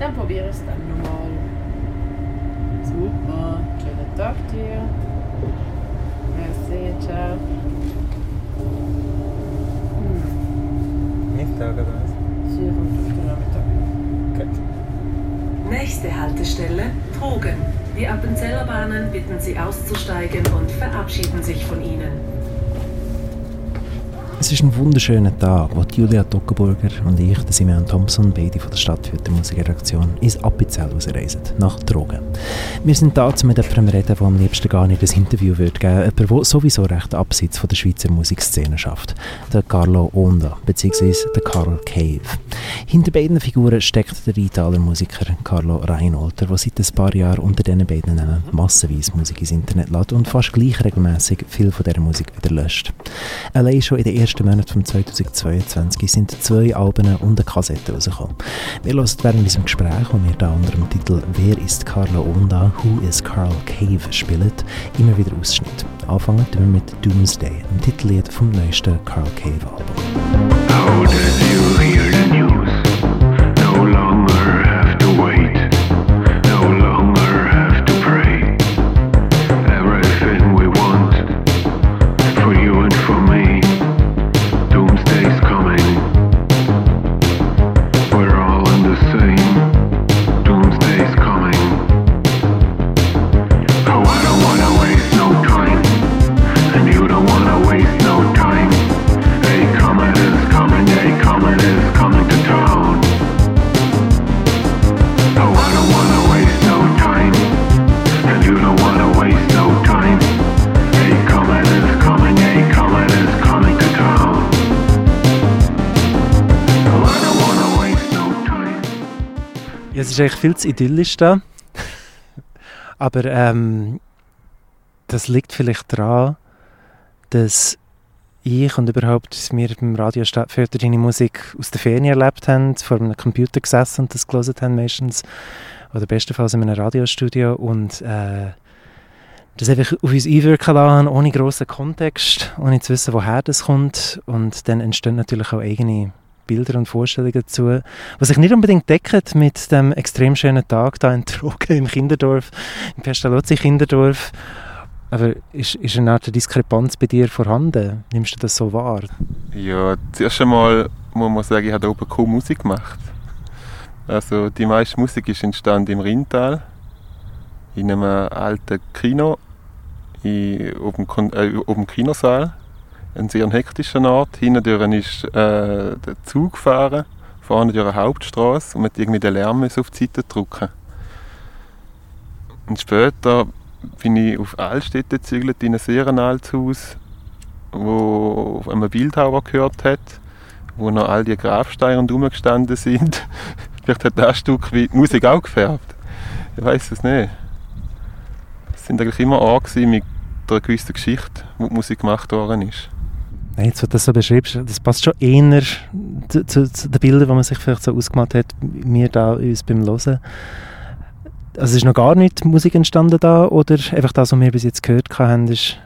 Dann probiere ich es dann nochmal. Super. Schönen Tag dir. Merci, ciao. Hm. Mittag oder was? Sie kommt auf den Nachmittag. Gut. Nächste Haltestelle Trogen. Die Appenzeller Bahnen bitten Sie auszusteigen und verabschieden sich von Ihnen. Es ist ein wunderschöner Tag, wo Julia Toggenburger und ich, der Simeon Thompson, beide von der Stadtfilter Musikredaktion, ins Appenzell reisen, nach Drogen. Wir sind da, um mit jemandem reden, der am liebsten gar nicht ein Interview würde geben würde, der sowieso recht abseits von der Schweizer Musikszene schafft. Der Carlo Onda, beziehungsweise der Carl Cave. Hinter beiden Figuren steckt der Rheintaler Musiker Carlo Reinolter, der seit ein paar Jahren unter diesen beiden Namen massenweise Musik ins Internet lädt und fast gleich regelmäßig viel von dieser Musik wieder löscht. Allein schon in den ersten Monaten von 2022 sind zwei Alben und eine Kassette rausgekommen. Wir hören während diesem Gespräch, wo wir da unter dem Titel «Wer ist Carlo Onda? Who is Carl Cave?» spielen, immer wieder Ausschnitt. Anfangen wir mit «Doomsday», dem Titellied vom neuesten Carl Cave Album. Ja, es ist eigentlich viel zu idyllisch da. Aber ähm, das liegt vielleicht daran, dass ich und überhaupt wir beim Radio Stadtfilter deine Musik aus der Ferne erlebt haben, vor einem Computer gesessen und das gelesen haben meistens. Oder bestenfalls in einem Radiostudio und äh, das einfach auf uns einwirken lassen, ohne grossen Kontext, ohne zu wissen, woher das kommt. Und dann entstehen natürlich auch eigene Bilder und Vorstellungen dazu, was sich nicht unbedingt deckt mit dem extrem schönen Tag da in Trogen im Kinderdorf, im Pestalozzi Kinderdorf. Aber ist, ist eine Art Diskrepanz bei dir vorhanden? Nimmst du das so wahr? Ja, zuerst einmal muss man sagen, ich habe da oben kaum Musik gemacht. Also die meiste Musik ist entstanden im Rheintal, in einem alten Kino, in, Kon- äh, dem Kinosaal. Ein sehr hektischer Ort. Hinten ist äh, der Zug gefahren, vorne durch eine Hauptstraße und man irgendwie den Lärm auf die Seite drücken. Und später bin ich auf Altstädte gezügelt, in ein sehr altes Haus, wo einem Bildhauer gehört hat, wo noch all die Grabsteine rundherum gestanden sind. Vielleicht hat das Stück wie die Musik auch gefärbt. Ich weiß es nicht. Es sind eigentlich immer Orte mit einer gewissen Geschichte, wo die Musik gemacht worden ist. Nein, jetzt, wo du das so beschreibst, das passt schon eher zu, zu, zu den Bildern, die man sich vielleicht so ausgemalt hat, mir da uns beim Hören. Also ist noch gar nicht Musik entstanden da oder einfach das, was wir bis jetzt gehört haben, ist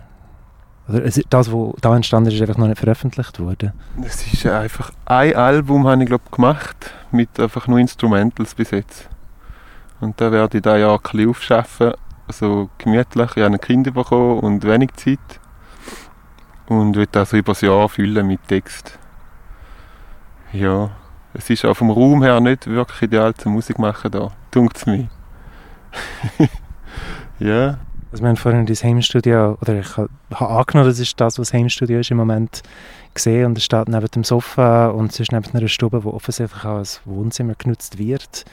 oder es- das, was da entstanden ist, ist einfach noch nicht veröffentlicht worden. Es ist einfach ein Album, habe ich glaube gemacht, mit einfach nur Instrumentals bis jetzt. Und da werde ich da ja ein bisschen aufschaffen, so gemütlich. Ich habe ein Kind bekommen und wenig Zeit. Und will das so über das Jahr füllen mit Text. Ja, es ist auch vom Raum her nicht wirklich ideal zum Musik machen da, dunkt es mir. ja, Also wir haben vorhin das Heimstudio, oder ich habe angenommen, das ist das, was das Heimstudio ist im Moment, gesehen und es steht neben dem Sofa und es ist neben einer Stube, die offensichtlich auch als Wohnzimmer genutzt wird.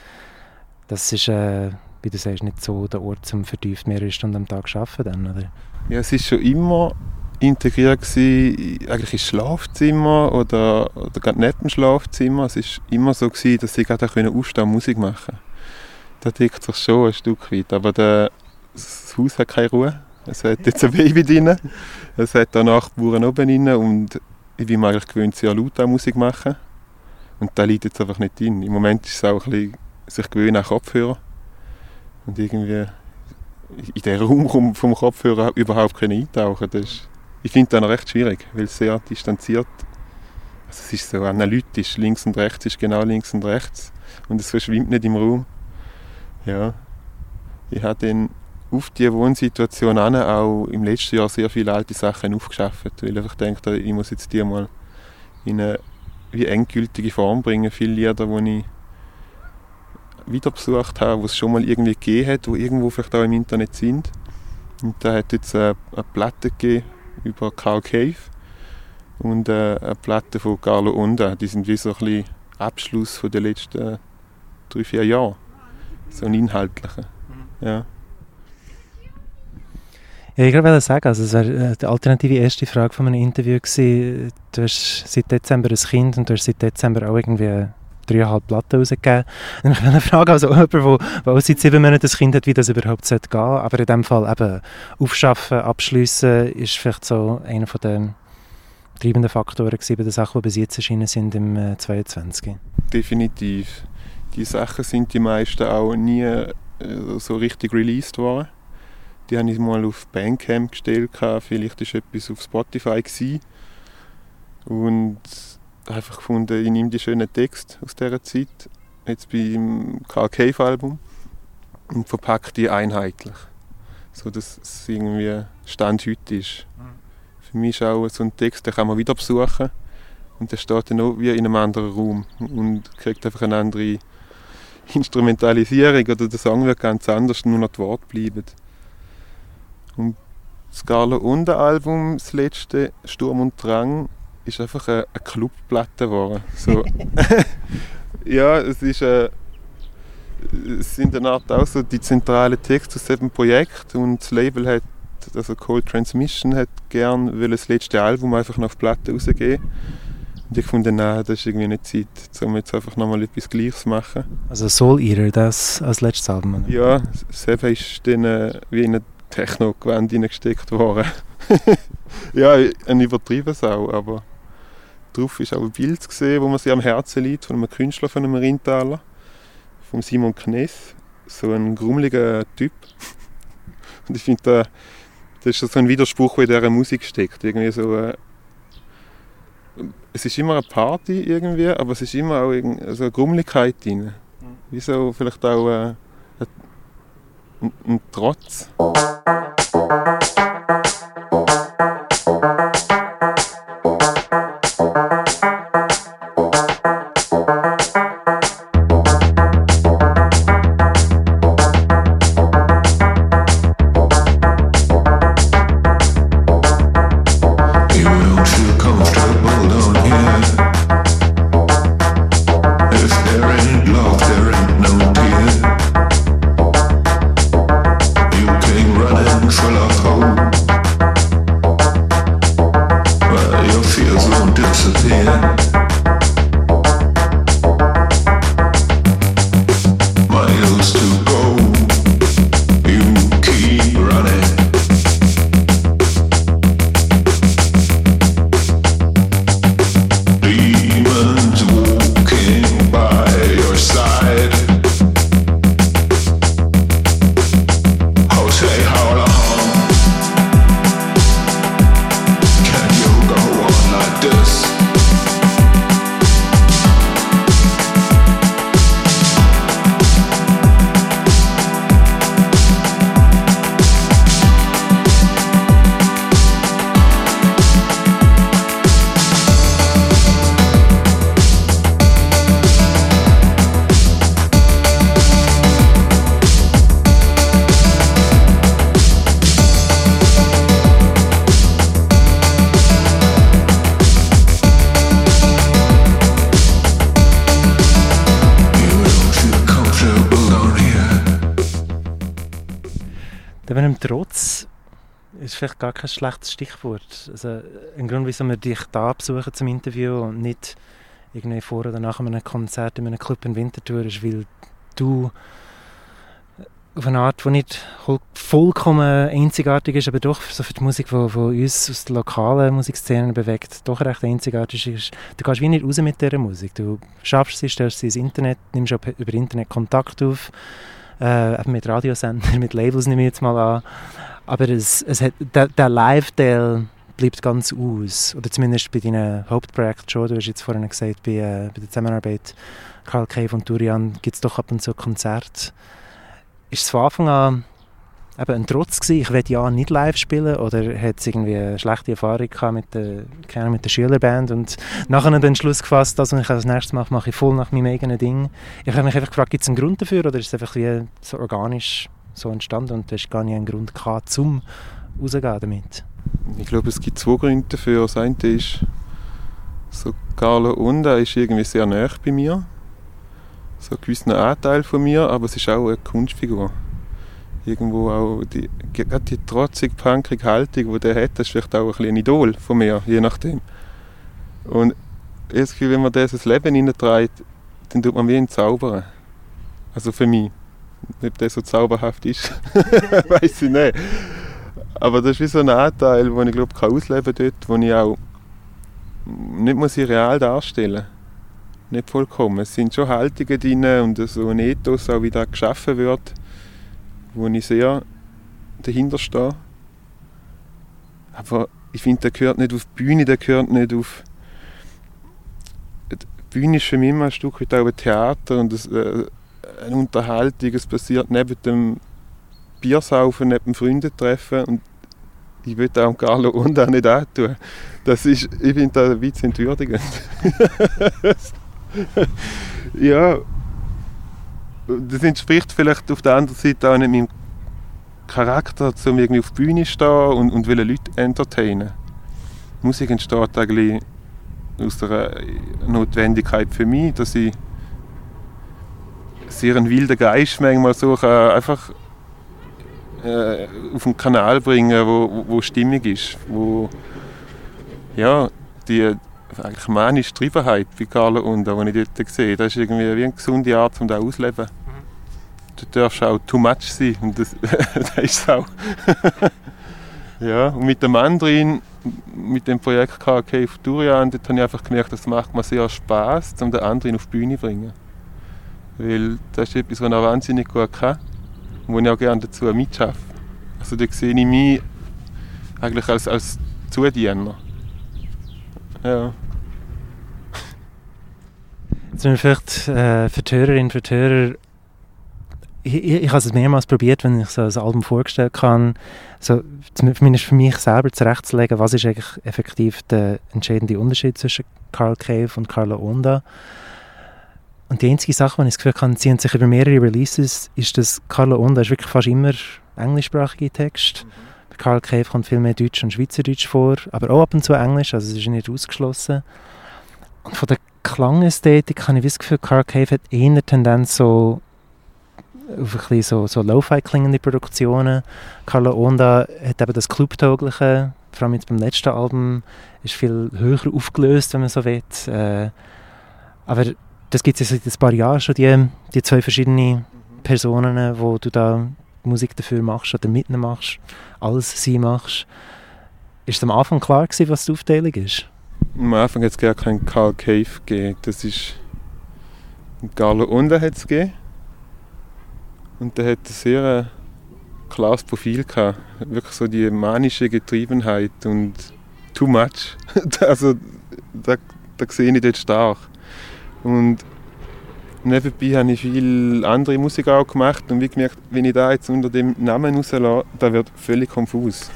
Das ist, äh, wie du sagst, nicht so der Ort, zum vertieft mehrere Stunden am Tag zu arbeiten, oder? Ja, es ist schon immer integriert gewesen, eigentlich ins Schlafzimmer oder, oder gerade nicht im Schlafzimmer. Es ist immer so gewesen, dass sie gerade können aufstehen und Musik machen. Da deckt sich schon ein Stück weit. Aber der, das Haus hat keine Ruhe. Es hat jetzt ein Baby drin. Es hat auch Nachbarn oben drin und ich bin mir eigentlich gewöhnt, sehr laut auch Musik machen. Und da liegt jetzt einfach nicht drin. Im Moment ist es auch ein bisschen sich gewöhnen an Kopfhörer. Und irgendwie in den Raum vom Kopfhörer überhaupt können eintauchen das ist, Ich finde das recht schwierig, weil es sehr distanziert Also es ist so analytisch, links und rechts ist genau links und rechts und es verschwimmt nicht im Raum. Ja. Ich habe dann auf diese Wohnsituation auch im letzten Jahr sehr viele alte Sachen aufgeschafft, weil ich denke, ich muss jetzt die mal in eine wie endgültige Form bringen. Viele Lieder, die ich wieder besucht habe, die es schon mal irgendwie gegeben hat, die irgendwo vielleicht auch im Internet sind. Und da hat jetzt eine, eine Platte gegeben über Carl Cave und äh, eine Platte von Carlo Onda. Die sind wie so ein bisschen Abschluss von den letzten drei, vier Jahren. So ein inhaltlicher. Ja. Ja, ich wollte sagen, also es wäre äh, die alternative erste Frage von meinem Interview gewesen. Du hast seit Dezember ein Kind und du hast seit Dezember auch irgendwie dreieinhalb Platten rausgegeben. Und ich will eine Frage, also jemand, der, seit sieben Monaten ein Kind hat, wie das überhaupt gehen sollte. Aber in dem Fall eben aufschaffen, abschliessen, ist vielleicht so einer von den treibenden Faktoren gewesen bei den Sachen, die bis jetzt erschienen sind im äh, 22. Definitiv. Die Sachen sind die meisten auch nie äh, so richtig released worden. Die habe ich mal auf Bandcamp gestellt, vielleicht war etwas auf Spotify. Gewesen. Und einfach gefunden, ich nehme die schönen Texte aus dieser Zeit, jetzt beim Carl Cave Album, und verpacke die einheitlich. So dass es irgendwie Stand heute ist. Für mich ist auch so ein Text, den kann man wieder besuchen und der steht dann auch wie in einem anderen Raum und kriegt einfach eine andere Instrumentalisierung oder der Song wird ganz anders, nur noch die Worte bleiben. Und das Carlo Unter Album, das letzte, Sturm und Drang, ist einfach eine, eine Clubplatte geworden. So. ja, es ist äh, es sind eine Art auch so die zentralen Texte aus diesem Projekt und das Label hat, also Cold Transmission hat gern will das letzte Album einfach noch auf Platte rausgeben. Und ich fand, nein, das ist irgendwie nicht Zeit, um jetzt einfach nochmal etwas Gleiches zu machen. Also Soul Eater, das als letztes Album? Ja, selber ist dann äh, wie in eine Techno-Gewand hineingesteckt worden. ja, ein übertriebenes auch, aber drauf ist auch ein Bild gesehen, wo man sich am Herzen liegt, von einem Künstler, von einem Rheintaler, von Simon Kness, so ein grummeliger Typ. Und ich finde, da, das ist so ein Widerspruch, der in dieser Musik steckt. Irgendwie so, äh, es ist immer eine Party irgendwie, aber es ist immer auch so eine Grummeligkeit drin. Wie so vielleicht auch äh, ein, ein Trotz. Kein schlechtes Stichwort. Also ein Grund, wieso wir dich da besuchen zum Interview und nicht irgendwie vor oder nach einem Konzert in einem Club in Winterthur ist, weil du auf eine Art, die nicht voll- vollkommen einzigartig ist, aber doch so für die Musik, die, die uns aus der lokalen Musikszene bewegt, doch recht einzigartig ist. Du gehst wie nicht raus mit dieser Musik. Du schaffst sie, stellst sie ins Internet, nimmst über Internet Kontakt auf, äh, mit Radiosendern, mit Labels nehme ich jetzt mal an. Aber es, es hat, der, der Live-Teil bleibt ganz aus. Oder zumindest bei deinen Hauptprojekten schon. Du hast jetzt vorhin gesagt, bei, äh, bei der Zusammenarbeit Karl Cave und Durian gibt es doch ab und zu Konzerte. Ist es von Anfang an eben ein Trotz gewesen, ich will ja nicht live spielen oder hat es irgendwie eine schlechte Erfahrung gehabt mit der, keine mit der Schülerband und nachher den Entschluss gefasst, dass ich als nächstes mache, mache ich voll nach meinem eigenen Ding. Ich habe mich einfach gefragt, gibt es einen Grund dafür oder ist es einfach wie so organisch so entstanden und hast gar nicht einen Grund gehabt, zum rausgehen damit? Ich glaube, es gibt zwei Gründe dafür. Das eine ist, so Carlo Onda ist irgendwie sehr nah bei mir. So ein gewisser Anteil von mir, aber es ist auch eine Kunstfigur. Irgendwo auch die, gerade die trotzig punkige Haltung, die der hat, das ist vielleicht auch ein, ein Idol von mir, je nachdem. Und ich habe das Gefühl, wenn man das Leben hineinträgt, dann tut man wie entzaubern. Also für mich. Ob das so zauberhaft ist, weiß ich nicht. Aber das ist wie so ein Anteil, den ich glaube, kann ausleben dort, wo ich auch nicht muss ich real darstellen Nicht vollkommen. Es sind schon Haltungen drin und so ein Ethos, auch wie das geschaffen wird, wo ich sehr dahinter stehe. Aber ich finde, der gehört nicht auf die Bühne, der gehört nicht auf... Die Bühne ist für mich immer ein Stück weit auch Theater und das, äh, eine Unterhaltung. Es passiert neben dem Biersaufen, neben dem Freundentreffen und ich will auch Carlo und auch nicht antun. Das ist, ich finde das ein bisschen entwürdigend. ja, das entspricht vielleicht auf der anderen Seite auch nicht meinem Charakter, um irgendwie auf die Bühne zu stehen und, und Leute entertainen. Musik entsteht eigentlich aus einer Notwendigkeit für mich, dass ich sehr einen wilden Geist manchmal so kann, einfach äh, auf den Kanal bringen, wo, wo stimmig ist, wo ja, die eigentlich manische Treibenheit bei Carlo Unda, die ich dort sehe, das ist irgendwie wie eine gesunde Art, um das auszuleben. Du darfst auch too much sein und das, das ist es auch. ja, und mit dem anderen, mit dem Projekt KK Futurian, dort habe ich einfach gemerkt, das macht mir sehr Spaß, um den anderen auf die Bühne zu bringen. Weil das ist etwas, was er wahnsinnig gut kann und wo ich auch gerne dazu mitschaffe. Also da sehe ich mich eigentlich als, als Zudiener. Ja. Jetzt müssen wir vielleicht äh, für die Hörerinnen und Hörer ich, ich, ich habe es mehrmals probiert, wenn ich so ein Album vorgestellt habe, so, zumindest für mich selber zurechtzulegen, was ist eigentlich effektiv der entscheidende Unterschied zwischen Carl Cave und Carla Onda. Und die einzige Sache, die ich das Gefühl habe, ziehen sich über mehrere Releases, ist, dass Carla Onda ist wirklich fast immer englischsprachige Text. Bei Carl Cave kommt viel mehr Deutsch und Schweizerdeutsch vor, aber auch ab und zu Englisch, also es ist nicht ausgeschlossen. Und von der Klangästhetik habe ich das Gefühl, Carl Cave hat eher eine Tendenz so auf ein bisschen so, so Lo-Fi klingende Produktionen. Carla Onda hat eben das Clubtaugliche, vor allem jetzt beim letzten Album, ist viel höher aufgelöst, wenn man so will. Äh, aber das gibt es ja seit ein paar Jahren schon, die, die zwei verschiedenen Personen, wo du da Musik dafür machst oder mit machst, alles sie machst. Ist am Anfang klar gewesen, was die Aufteilung ist? Am Anfang hat es gar keinen Carl Cave gegeben. Das ist Carlo Onda hat es gegeben. Und der hat ein sehr äh, klares Profil gehabt. Wirklich so die manische Getriebenheit und too much. also da, da sehe ich dort stark. Und nebenbei habe ich viel andere Musik auch gemacht und wie gemerkt, wenn ich da jetzt unter dem Namen rauslasse, da wird völlig konfus.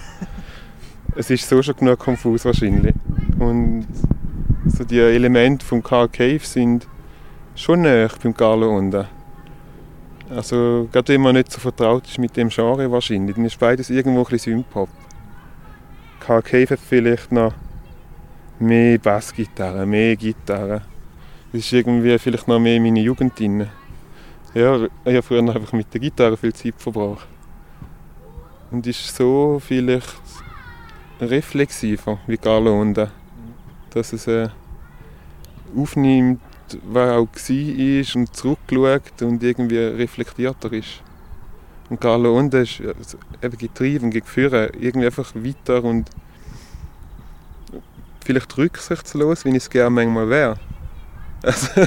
es ist so schon genug konfus wahrscheinlich. Und so die Elemente von Carl Cave sind schon näher beim Carlo Onda. Also, gerade wenn man nicht so vertraut ist mit dem Genre wahrscheinlich, dann ist beides irgendwo ein bisschen Synthpop. Carl Cave hat vielleicht noch mehr Bassgitarre, mehr Gitarre. Das ist irgendwie vielleicht noch mehr meine Jugend drin. Ja, ich habe früher einfach mit der Gitarre viel Zeit verbracht. Und ist so vielleicht reflexiver wie Carlo Onda. Dass es äh, aufnimmt, was auch war und zurückschaut und irgendwie reflektierter ist. Und Carlo Onda ist also, eben getrieben, geführt, irgendwie einfach weiter und vielleicht rücksichtslos, wie ich es gerne manchmal wäre. Also,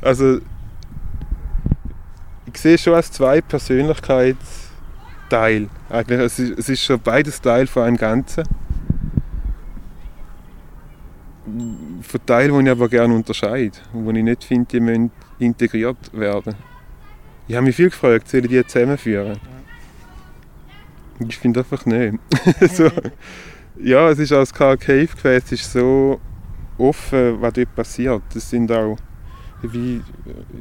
also ich sehe schon als zwei Persönlichkeitsteile. Eigentlich, es ist, es ist schon beides Teil von einem Ganzen. von Teilen, die ich aber gerne unterscheide, wo ich nicht finde, die müssen integriert werden. Ich habe mich viel gefragt, soll ich die zusammenführen? Ich finde einfach nicht. so, ja, es ist als Carl Cave Gefäß, es ist so offen, was dort passiert. Das sind auch, wie,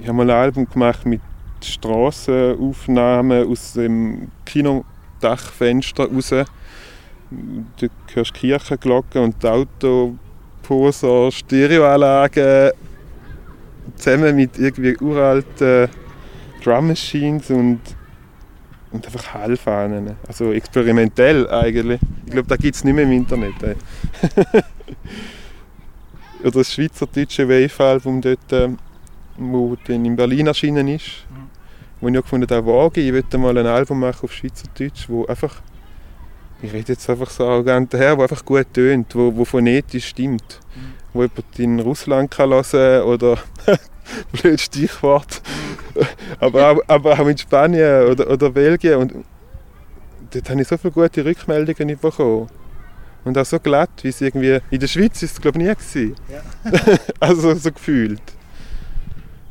ich habe mal ein Album gemacht mit Strassenaufnahmen aus dem Kinodachfenster raus. Du hörst Kirchenglocken und Autoposer, Stereoanlagen zusammen mit irgendwie uralten Drum Machines und, und einfach Hallfahnen. Also experimentell eigentlich. Ich glaube, da gibt es nicht mehr im Internet. Oder das schweizerdeutsche Wave-Album dort, ähm, wo dann in Berlin erschienen ist. Wo ich auch gefunden habe, wage, ich möchte mal ein Album machen auf Schweizerdeutsch, wo einfach, ich rede jetzt einfach so arrogant daher, wo einfach gut tönt, wo, wo phonetisch stimmt. Wo jemand in Russland kann hören oder, blöd Stichwort, aber, auch, aber auch in Spanien oder, oder Belgien. Und dort habe ich so viele gute Rückmeldungen bekommen. Und auch so glatt, wie es irgendwie... In der Schweiz ist es, glaube ich, nie gewesen. also so gefühlt.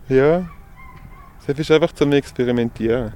Ja. Es ist einfach zum Experimentieren.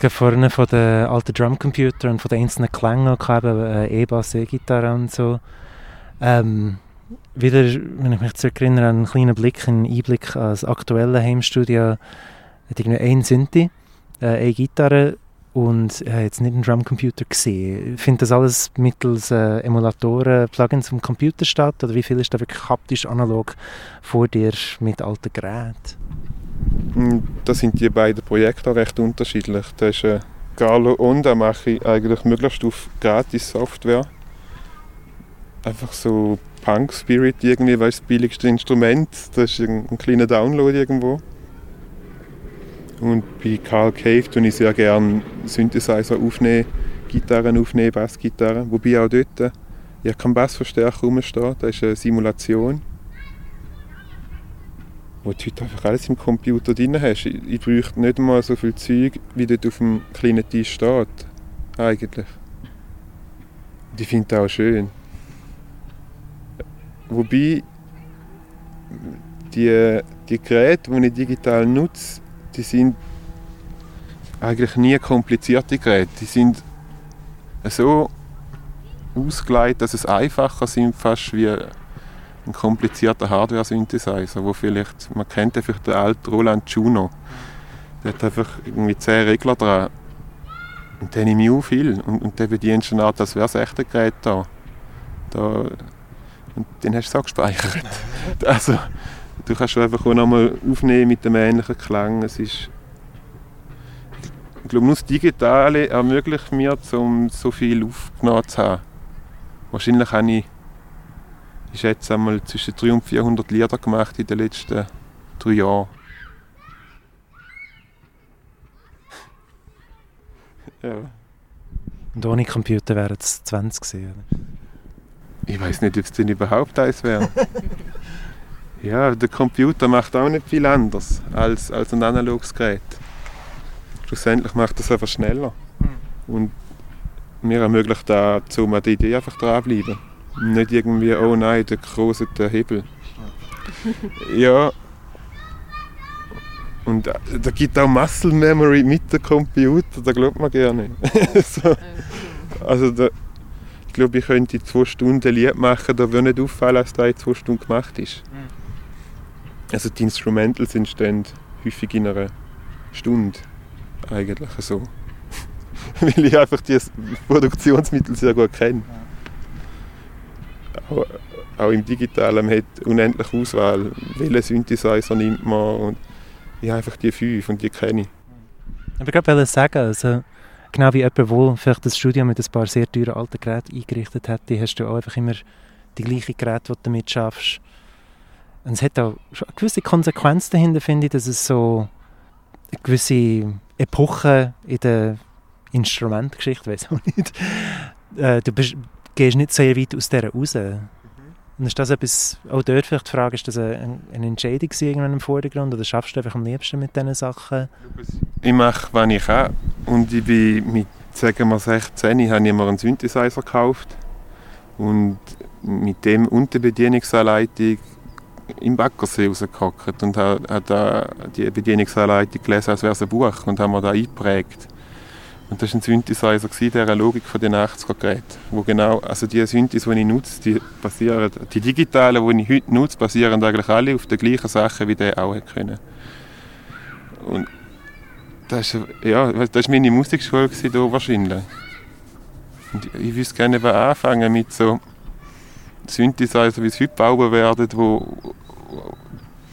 Gerade vorhin von den alten Drumcomputern und von den einzelnen Klängen gehabt, äh, E-Bass, E-Gitarre und so. Ähm, wieder, wenn ich mich zurückerinnere, einen kleinen Blick, einen Einblick als aktuelle Heimstudio, hat irgendwie ein Synthi, äh, eine Gitarre und ich habe jetzt nicht einen Drumcomputer gesehen. Findet das alles mittels äh, Emulatoren, Plugins am Computer statt oder wie viel ist da wirklich haptisch analog vor dir mit alten Geräten? Mm, Da sind die beiden Projekte recht unterschiedlich. Da ist äh, Carlo Onda mache ich eigentlich möglichst auf Gratis-Software. Einfach so Punk-Spirit irgendwie, weil das billigste Instrument, das ist ein, ein kleiner Download irgendwo. Und bei Carl Cave tue ich sehr gerne Synthesizer aufnehmen, Gitarren aufnehmen, Bassgitarren. Wobei auch dort, äh, ich habe keinen Bassverstärker rumstehen, das ist eine Simulation. Wo du heute einfach alles im Computer drin hast. Ich, ich bräuchte nicht mal so viel Zeug, wie dort auf dem kleinen Tisch steht. Eigentlich. Und ich finde das auch schön. Wobei, die, die Geräte, die ich digital nutze, die sind eigentlich nie komplizierte Geräte. Die sind so ausgelegt, dass es einfacher sind, fast wie ein komplizierter Hardware-Synthesizer, wo vielleicht, man kennt ja den alten Roland Juno. Der hat einfach irgendwie 10 Regler dran. Und den nehme ich auch viel. Und, und der bedient schon an, das wäre das echte Gerät da. da. Und den hast du auch gespeichert. also, du kannst einfach auch nochmal aufnehmen mit dem ähnlichen Klang. Es ist, ich glaube, nur das Digitale ermöglicht mir, um so viel aufgenommen zu haben. Wahrscheinlich habe ich ich schätze einmal zwischen 300 und 400 Lieder gemacht in den letzten drei Jahren. ja. Und ohne Computer wären es 20 gewesen. oder? Ich weiß nicht, ob es denn überhaupt eins wäre. ja, der Computer macht auch nicht viel anders als, als ein analoges Gerät. Schlussendlich macht er es einfach schneller. Und mir ermöglicht dazu, an der Idee einfach dranbleiben. Nicht irgendwie, oh nein, der große der Hebel. ja. Und äh, da gibt auch Muscle Memory mit dem Computer, da glaubt man gerne. so. Also da, ich glaube, ich könnte zwei Stunden Lied machen, da würde nicht auffallen, dass das in zwei Stunden gemacht ist. Also die Instrumentals entstehen häufig in einer Stunde eigentlich so. Weil ich einfach die Produktionsmittel sehr gut kenne. Auch, auch im Digitalen, man hat unendlich Auswahl, welchen Synthesizer nimmt man und ich habe einfach die fünf und die kenne ich. Aber ich wollte sagen, also, genau wie jemand, der vielleicht das Studio mit ein paar sehr teuren alten Geräten eingerichtet hat, hast du auch einfach immer die gleichen Geräte, die du damit schaffst. Und es hat auch eine gewisse Konsequenz dahinter, finde ich, dass es so eine gewisse Epoche in der Instrumentgeschichte, weiß auch nicht. Äh, du bist, gehst nicht sehr weit aus dieser raus. Und ist das etwas, auch dort vielleicht die Frage, ist das eine, eine Entscheidung irgendwann im Vordergrund oder schaffst du einfach am liebsten mit diesen Sachen? Ich mache, was ich kann. Und ich bin mit, sagen wir 16, habe ich mir einen Synthesizer gekauft. Und mit dem und der Bedienungsanleitung im Backersee rausgehockt und habe, habe da die Bedienungsanleitung gelesen, als wäre es ein Buch und haben mir da eingeprägt. Und das war ein Synthesizer gewesen, dieser Logik von den 80er-Geräten. Wo genau, also die Synthes, die ich nutze, die, basieren, die digitalen, die ich heute nutze, basieren eigentlich alle auf den gleichen Sachen, wie der auch können. Und das ist, ja, war meine Musikschule da wahrscheinlich. Und ich, wüsste gerne anfangen mit so Synthesizer, wie es heute bauen werden, wo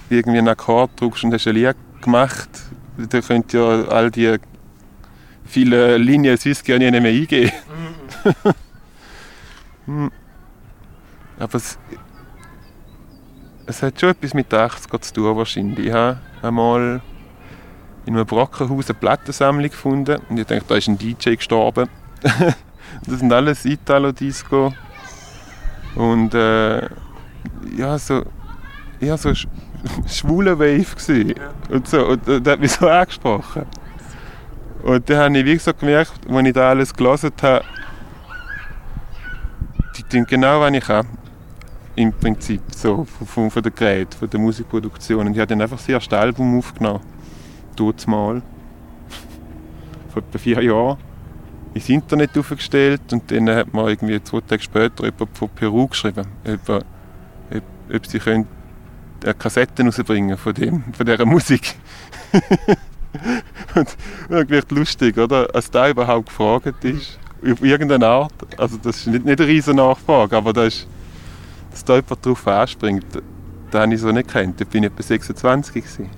irgendwie einen Akkord drückst und hast ein Lied gemacht. Da könnt ihr all die viele Linien sonst gerne nicht mehr eingehen. Hm. Aber es, es hat schon etwas mit den 80er zu tun wahrscheinlich. Ich habe einmal in einem Brockenhaus eine Plattensammlung gefunden und ich dachte, da ist ein DJ gestorben. das sind alles Italo-Disco und äh, ja, so, ja, so sch schwule Wave gesehen und so und äh, das hat mich so angesprochen. Und dann habe ich wie gesagt gemerkt, als ich da alles gelesen habe, die tun genau, was ich kann. Im Prinzip, so, von, von, der Gerät, von der Musikproduktion. Und ich habe dann einfach das erste Album aufgenommen. Dort mal. Vor etwa vier Jahren. Ins Internet aufgestellt und dann hat man irgendwie zwei Tage später jemand von Peru geschrieben, ob, ob, ob sie können äh, Kassetten rausbringen von, dem, von dieser Musik. und irgendwie lustig, oder? Als da überhaupt gefragt ist, auf irgendeine Art. Also das ist nicht, nicht eine riesen Nachfrage, aber das ist, dass da jemand drauf anspringt, das habe ich so nicht gekannt. Da bin ich etwa 26 gewesen.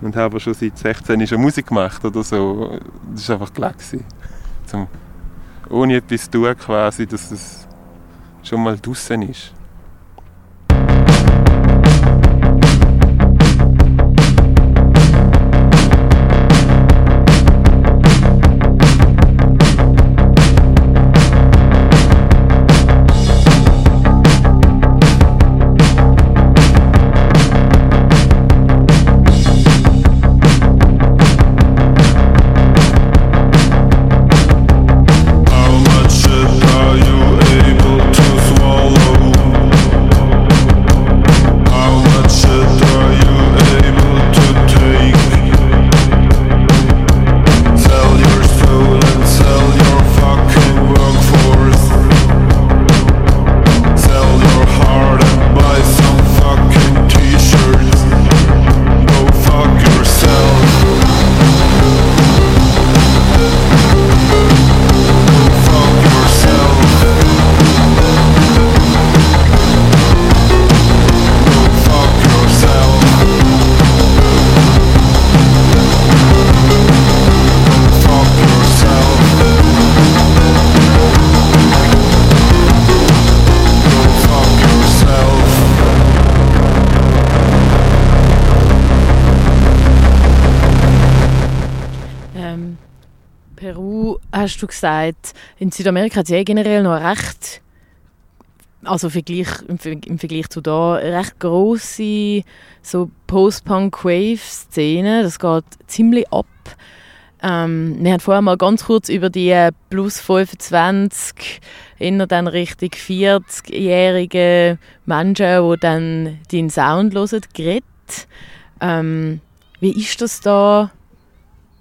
Und habe schon seit 16 schon Musik gemacht oder so. Das war einfach. Gewesen. Zum, ohne etwas zu tun quasi, dass es schon mal draußen ist. Hast du gesagt, in Südamerika hat es ja generell noch recht, also Vergleich, im, Ver- im Vergleich zu da, recht grosse so Post-Punk-Wave-Szene. Das geht ziemlich ab. Ähm, wir haben vorher mal ganz kurz über die äh, plus 25, eher dann Richtung 40-jährige Menschen, die dann deinen Sound hören, geredet. Ähm, wie ist das da?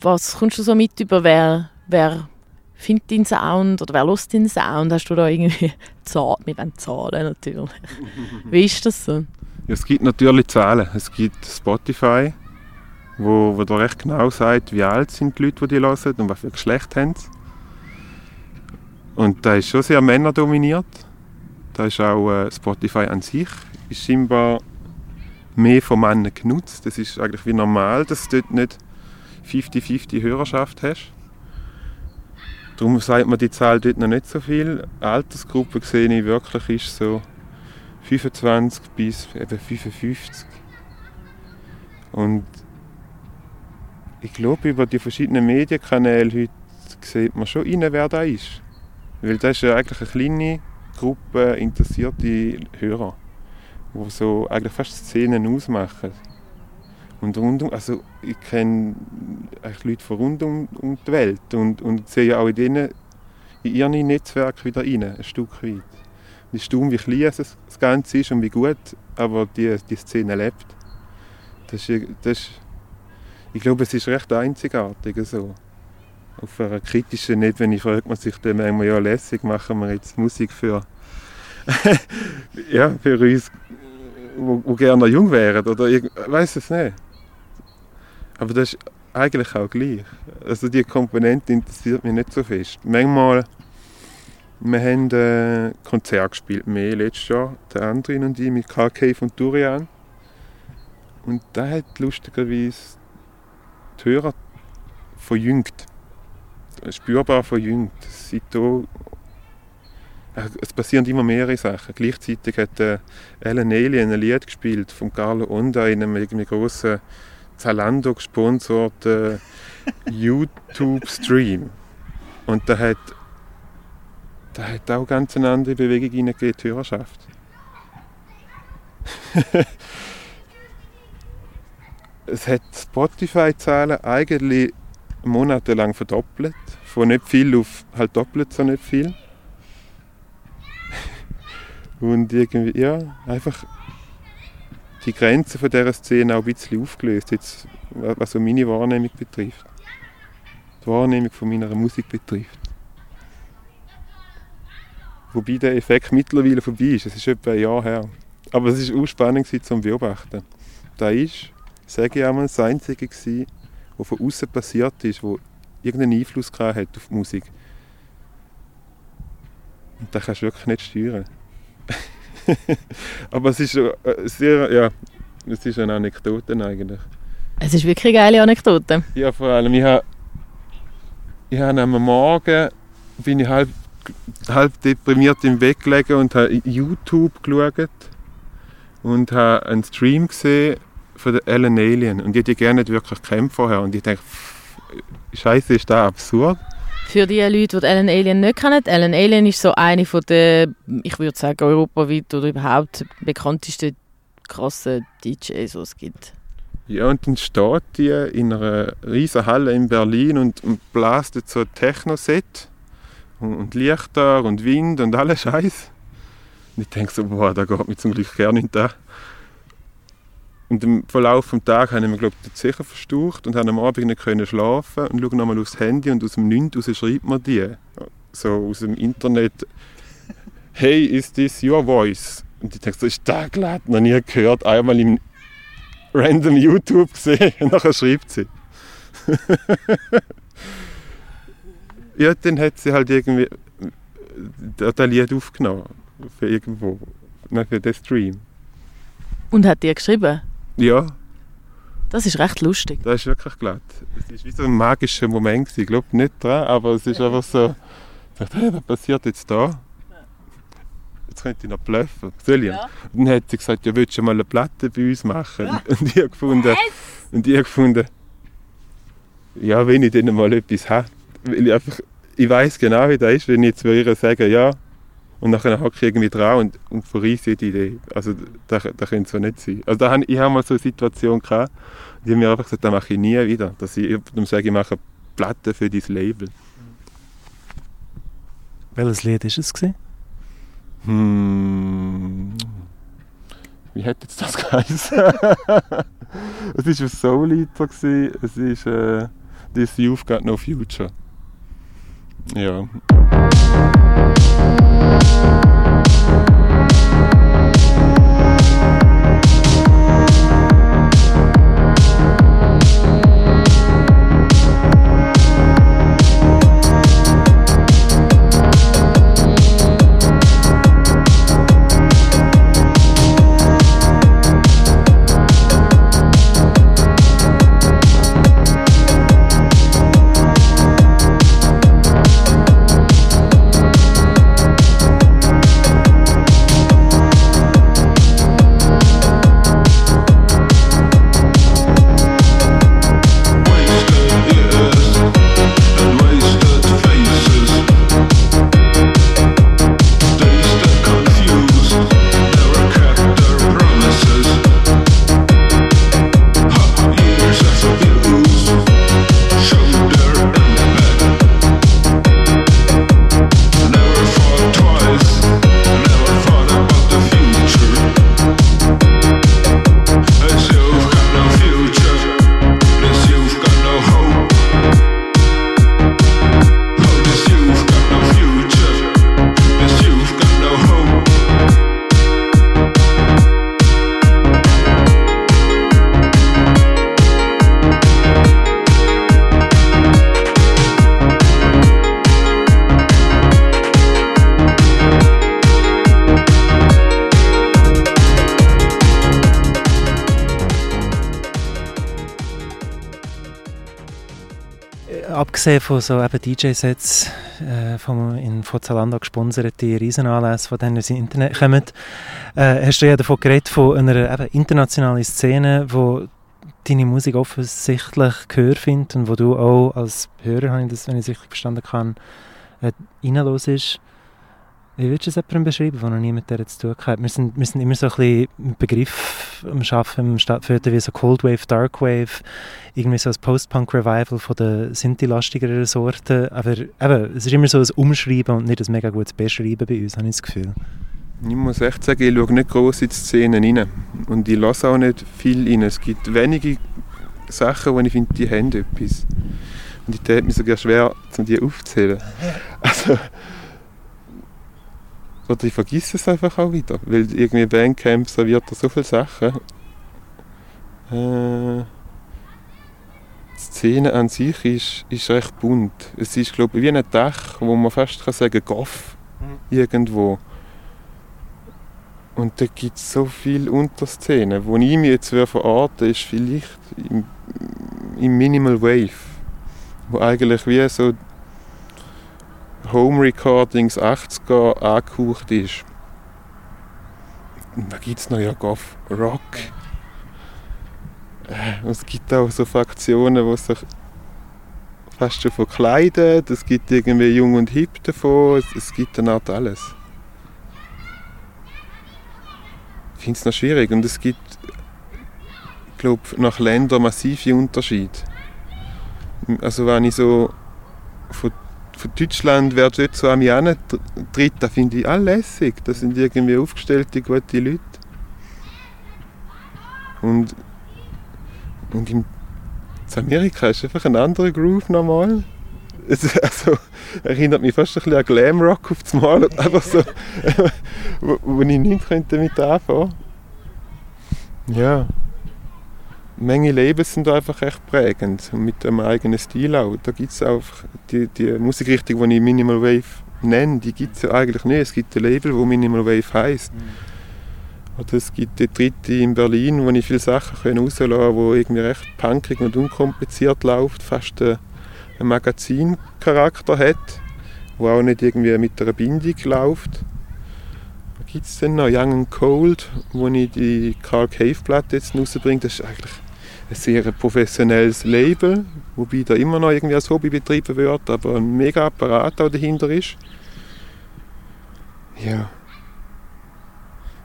Was kommst du so mit über, wer, wer findet deinen Sound oder wer hört deinen Sound? Hast du da irgendwie Zahlen? Wir wollen Zahlen natürlich. Wie ist das so? Ja, es gibt natürlich Zahlen. Es gibt Spotify, wo, wo da recht genau sagt, wie alt sind die Leute, die die hören und was für Geschlecht haben sie. Und da ist schon sehr männerdominiert. Da ist auch äh, Spotify an sich ist scheinbar mehr von Männern genutzt. Das ist eigentlich wie normal, dass du dort nicht 50-50 Hörerschaft hast. Darum sagt man die Zahl dort noch nicht so viel. Altersgruppe sehe ich wirklich ist so 25 bis eben 55. Und ich glaube, über die verschiedenen Medienkanäle heute sieht man schon rein, wer da ist. Weil das ist ja eigentlich eine kleine Gruppe interessierte Hörer, die so eigentlich fast Szenen ausmachen. Und rund um, also ich kenne Leute von rund um, um die Welt und, und sehe auch in, denen, in ihren Netzwerk wieder rein, ein Stück weit. Es ist wie klein das Ganze ist und wie gut aber die, die Szene lebt. Das ist, das ist, ich glaube, es ist recht einzigartig so. Auf einer kritischen Ebene fragt man sich dann manchmal, ja lässig, machen wir jetzt Musik für, ja, für uns, wo gerne jung wären oder ich weiß es nicht. Aber das ist eigentlich auch gleich. Also die Komponente interessiert mich nicht so fest. Manchmal wir haben äh, Konzert gespielt, mehr letztes Jahr, der Andrin und ich mit KK von Durian. Und da hat lustigerweise die Hörer verjüngt. Spürbar verjüngt. Seitdem, äh, es passieren immer mehrere Sachen. Gleichzeitig hat äh, Alan Alien ein Lied gespielt von Carlo Onda in einem irgendwie grossen Zalando gesponserten YouTube-Stream. Und da hat da hat auch ganz eine andere Bewegung hineingegeben, die Hörerschaft. es hat Spotify-Zahlen eigentlich monatelang verdoppelt. Von nicht viel auf halt doppelt so nicht viel. Und irgendwie, ja, einfach die Grenzen von dieser Szene auch ein bisschen aufgelöst, jetzt, was so meine Wahrnehmung betrifft. Die Wahrnehmung von meiner Musik betrifft. Wobei der Effekt mittlerweile vorbei ist. Es ist etwa ein Jahr her. Aber es war auch spannend zum Beobachten. Da ist, sage ich einmal, das Einzige gewesen, was von außen passiert ist, wo irgendeinen Einfluss gehabt hat auf die Musik. Und das kannst du wirklich nicht steuern. Aber es ist äh, sehr, ja, es ist eine Anekdote eigentlich. Es ist wirklich eine geile Anekdote. Ja, vor allem, ich habe, ich habe am Morgen bin ich halb, halb deprimiert im Bett gelegen und habe YouTube geschaut und habe einen Stream gesehen von der Ellen Alien und ich hätte die gerne nicht wirklich gekannt vorher und ich denke, Scheiße, ist das absurd? Für die Leute, die Alan Alien nicht kennen, Alan Alien ist so eine von der, ich würde sagen, europaweit oder überhaupt bekanntesten krassen DJs, die es gibt. Ja, und dann steht die in einer riesen Halle in Berlin und, und blast so ein Techno-Set und, und Lichter und Wind und alles Scheiß. Und ich denke so, boah, da geht mir zum Glück gerne nicht da. Und im Verlauf des Tages habe ich mir, glaube ich, sicher verstaucht und habe am Abend nicht können schlafen und schaue nochmal aufs Handy und aus dem Nichts raus schreibt man die. So aus dem Internet, hey, is this your voice? Und ich denke so, ist das glatt? Noch nie gehört, einmal im random YouTube gesehen und nachher schreibt sie. ja, dann hat sie halt irgendwie das Lied aufgenommen für irgendwo, für den Stream. Und hat dir geschrieben? Ja, Das ist recht lustig. das ist wirklich glatt. Es ist wie so ein magischer Moment. Ich glaube nicht dran, aber es ist einfach so, ich dachte, hey, was passiert jetzt da? Jetzt könnte ich noch bluffen. Soll ich? Ja. Und dann hat sie gesagt, ja, willst du mal eine Platte bei uns machen? Und ich habe gefunden, und ich habe gefunden, ja, wenn ich dann mal etwas habe, weil ich einfach, ich weiß genau, wie das ist, wenn ich zu ihr sage, ja, und nachher hocke ich irgendwie dran und, und verreise die Idee. Also das, das könnte so nicht sein. Also da ich habe mal so eine Situation gehabt, die haben mir einfach gesagt, das mache ich nie wieder. Dass ich jemandem sage, ich mache Platten für dein Label. Welches Lied ist es? Gewesen? Hm. Wie hat jetzt das geheißen? es war ein Soul-Lied. Es ist äh, «This Youth Got No Future». Ja. Abgesehen von so DJ-Sets äh, vom in von Zalando gesponserte Riesenanlässe, von denen ins Internet kommen, äh, hast du ja davon geredet, von einer eben internationalen Szene, wo deine Musik offensichtlich Gehör findet und wo du auch als Hörer, habe ich das, wenn ich richtig verstanden kann, äh, reinhörst. Wie würdest du es jemandem beschreiben, der noch nie mit der zu tun hat? Wir sind, wir sind immer so ein bisschen mit Begriff am Schaffen, Stadtviertel wie so Cold Wave, Dark Wave, irgendwie so ein Post-Punk-Revival von der Sinti-lastigeren Sorte. Aber eben, es ist immer so ein Umschreiben und nicht ein mega gutes Beschreiben bei uns, habe ich das Gefühl. Ich muss echt sagen, ich schaue nicht groß in die Szenen rein. Und ich lasse auch nicht viel rein. Es gibt wenige Sachen, wo ich finde, die haben etwas. Und ich tät mir sogar schwer, um die aufzuzählen. Also, oder ich vergesse es einfach auch wieder. Weil irgendwie Bandcamp serviert da so viele Sachen. Äh, die Szene an sich ist, ist recht bunt. Es ist, glaube ich, wie ein Dach, wo man fast kann sagen Goff irgendwo. Und da gibt es so viele Unterszenen. Wo ich mich jetzt verorten würde, ist vielleicht im, im Minimal Wave. Wo eigentlich wie so Home Recordings 80er angehaucht ist. Da gibt es noch ja Goth Rock. Äh, Es gibt auch so Fraktionen, die sich fast schon verkleiden. Es gibt irgendwie Jung und Hip davon. Es, es gibt eine Art alles. Ich finde es noch schwierig und es gibt, glaube nach Ländern massive Unterschiede. Also wenn ich so von, von Deutschland, wer dort so an mich tritt, da finde ich alle lässig. Das sind irgendwie aufgestellte, gute Leute. Und, und in Amerika ist einfach ein anderer Groove normal. Es, also, erinnert mich fast ein bisschen an Glamrock auf das Mal. Einfach so, wo, wo ich nicht könnte damit anfangen Ja. Menge Labels sind da einfach echt prägend. Und mit einem eigenen Stil auch. Da gibt es auch die, die Musikrichtung, die ich Minimal Wave nenne, die gibt es ja eigentlich nicht. Es gibt ein Label, das Minimal Wave heisst. Oder es gibt die dritte in Berlin, wo ich viele Sachen rauslassen kann, wo irgendwie recht punkig und unkompliziert läuft, fast ein, ein Magazincharakter hat, wo auch nicht irgendwie mit einer Bindung läuft. Gibt es denn noch? Young and Cold, wo ich die Carl Cave Platte jetzt rausbringe. Das ist eigentlich sehr professionelles Label, wobei da immer noch irgendwie als Hobby betrieben wird, aber ein mega Apparat auch dahinter ist. Ja.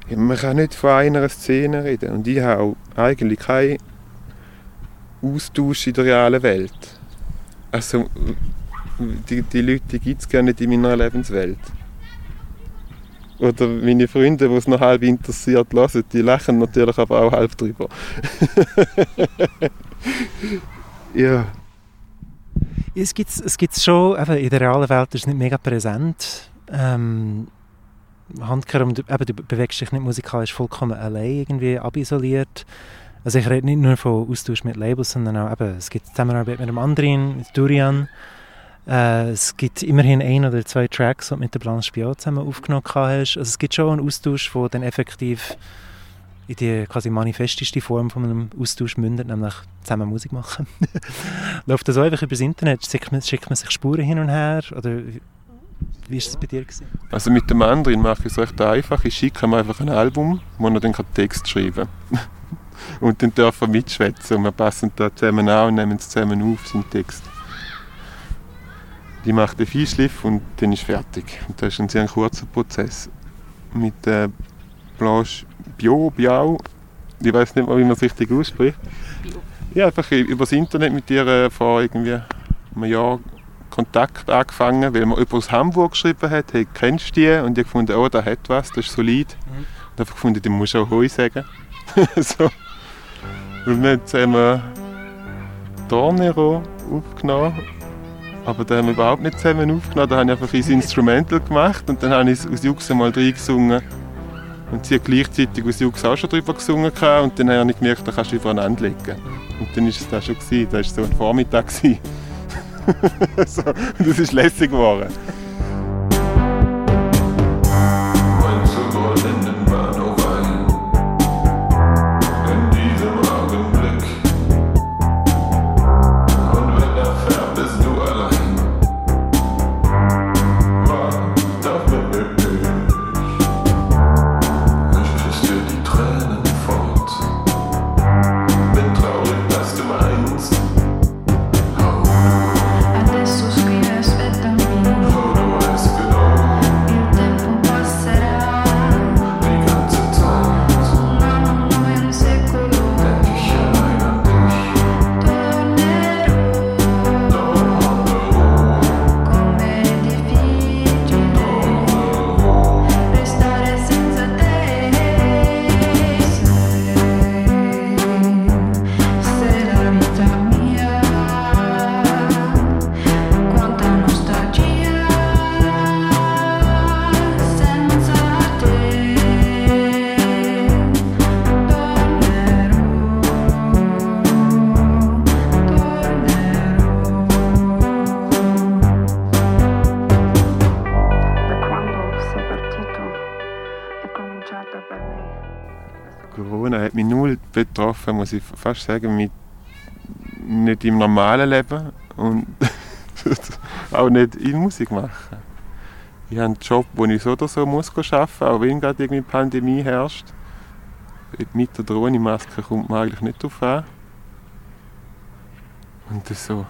ja. Man kann nicht von einer Szene reden und ich habe eigentlich keinen Austausch in der realen Welt. Also die, die Leute gibt es gar nicht in meiner Lebenswelt. Oder meine Freunde, die es noch halb interessiert hören, die lachen natürlich aber auch halb drüber. ja. Es gibt es gibt's schon, eben in der realen Welt ist es nicht mega präsent. Ähm, Handkerum, du, eben, du bewegst dich nicht musikalisch vollkommen allein, irgendwie abisoliert. Also ich rede nicht nur von Austausch mit Labels, sondern auch eben, es gibt Zusammenarbeit mit einem anderen, mit Durian. Äh, es gibt immerhin ein oder zwei Tracks, die du mit der Blanche Biot zusammen aufgenommen hast. Also es gibt schon einen Austausch, der dann effektiv in die quasi manifesteste Form von einem Austausch mündet, nämlich zusammen Musik machen. Läuft das auch einfach über das Internet? Schickt man, schickt man sich Spuren hin und her? Oder wie war es bei dir? Gewesen? Also mit dem anderen mache ich es recht einfach. Ich schicke ihm einfach ein Album, wo er dann Text schreiben kann. und dann dürfen wir mitschwätzen und wir passen da zusammen an und nehmen es zusammen auf, seinen Text. Die macht den Feinschliff und dann ist fertig. Und das ist ein sehr kurzer Prozess. Mit äh, Blanche Bio, Biau, ich weiß nicht mal, wie man es richtig ausspricht. Ja, einfach über das Internet mit ihr äh, vor irgendwie einem Jahr Kontakt angefangen, weil man jemand aus Hamburg geschrieben hat, hey, kennst du die? Und ich gefunden, oh, der hat was, das ist solid. Mhm. Und einfach gefunden, du musst auch Hoi sagen. so. Und wir haben zusammen Tornero aufgenommen aber da haben wir überhaupt nicht zusammen aufgenommen. Da habe ich einfach ein Instrumental gemacht und dann habe ich aus Jux mal reingesungen. Und sie hat gleichzeitig aus Jux auch schon drüber gesungen und dann habe ich gemerkt, da kannst du übereinander legen. Und dann war es das schon gewesen. Das war so ein Vormittag. so, und das ist lässig geworden. Betroffen, muss ich fast sagen, mit nicht im normalen Leben und auch nicht in Musik machen. Ich habe einen Job, wo ich so oder so muss arbeiten muss, auch wenn gerade irgendwie Pandemie herrscht. Mit der ohne Maske kommt man eigentlich nicht drauf an. Und das so,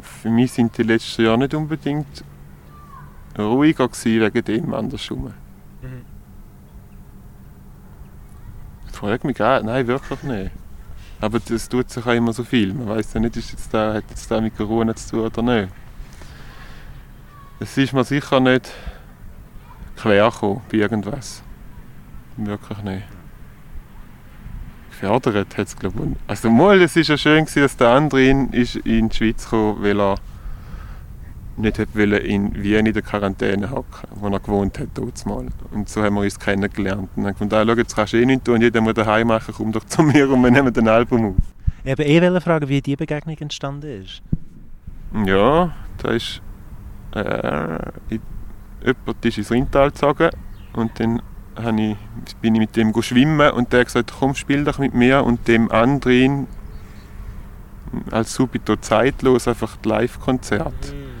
für mich sind die letzten Jahre nicht unbedingt ruhiger gewesen wegen dem andersrum. Frag mich gar nein, wirklich nicht. Aber das tut sich auch immer so viel. Man weiß ja nicht, ist jetzt da, hat jetzt da mit Corona zu tun oder nicht. Es ist mir sicher nicht quer gekommen bei irgendwas. Wirklich nicht. Gefördert hat es, glaube ich. Also mal, es war ja schön, dass der andere in, ist in die Schweiz kam, weil er nicht in Wien in der Quarantäne hocken, wo er gewohnt hat dort mal. Und so haben wir uns kennengelernt. Und dann von da, schau, jetzt kannst du eh nichts tun, jeder muss daheim machen, komm doch zu mir und wir nehmen ein Album auf. Ich habe eh fragen, wie diese Begegnung entstanden ist. Ja, da ist äh, jemand ist ins Rindtal gezogen und dann ich, bin ich mit dem schwimmen und der hat gesagt, komm, spiel doch mit mir und dem anderen als subito zeitlos einfach Live-Konzert. Mhm.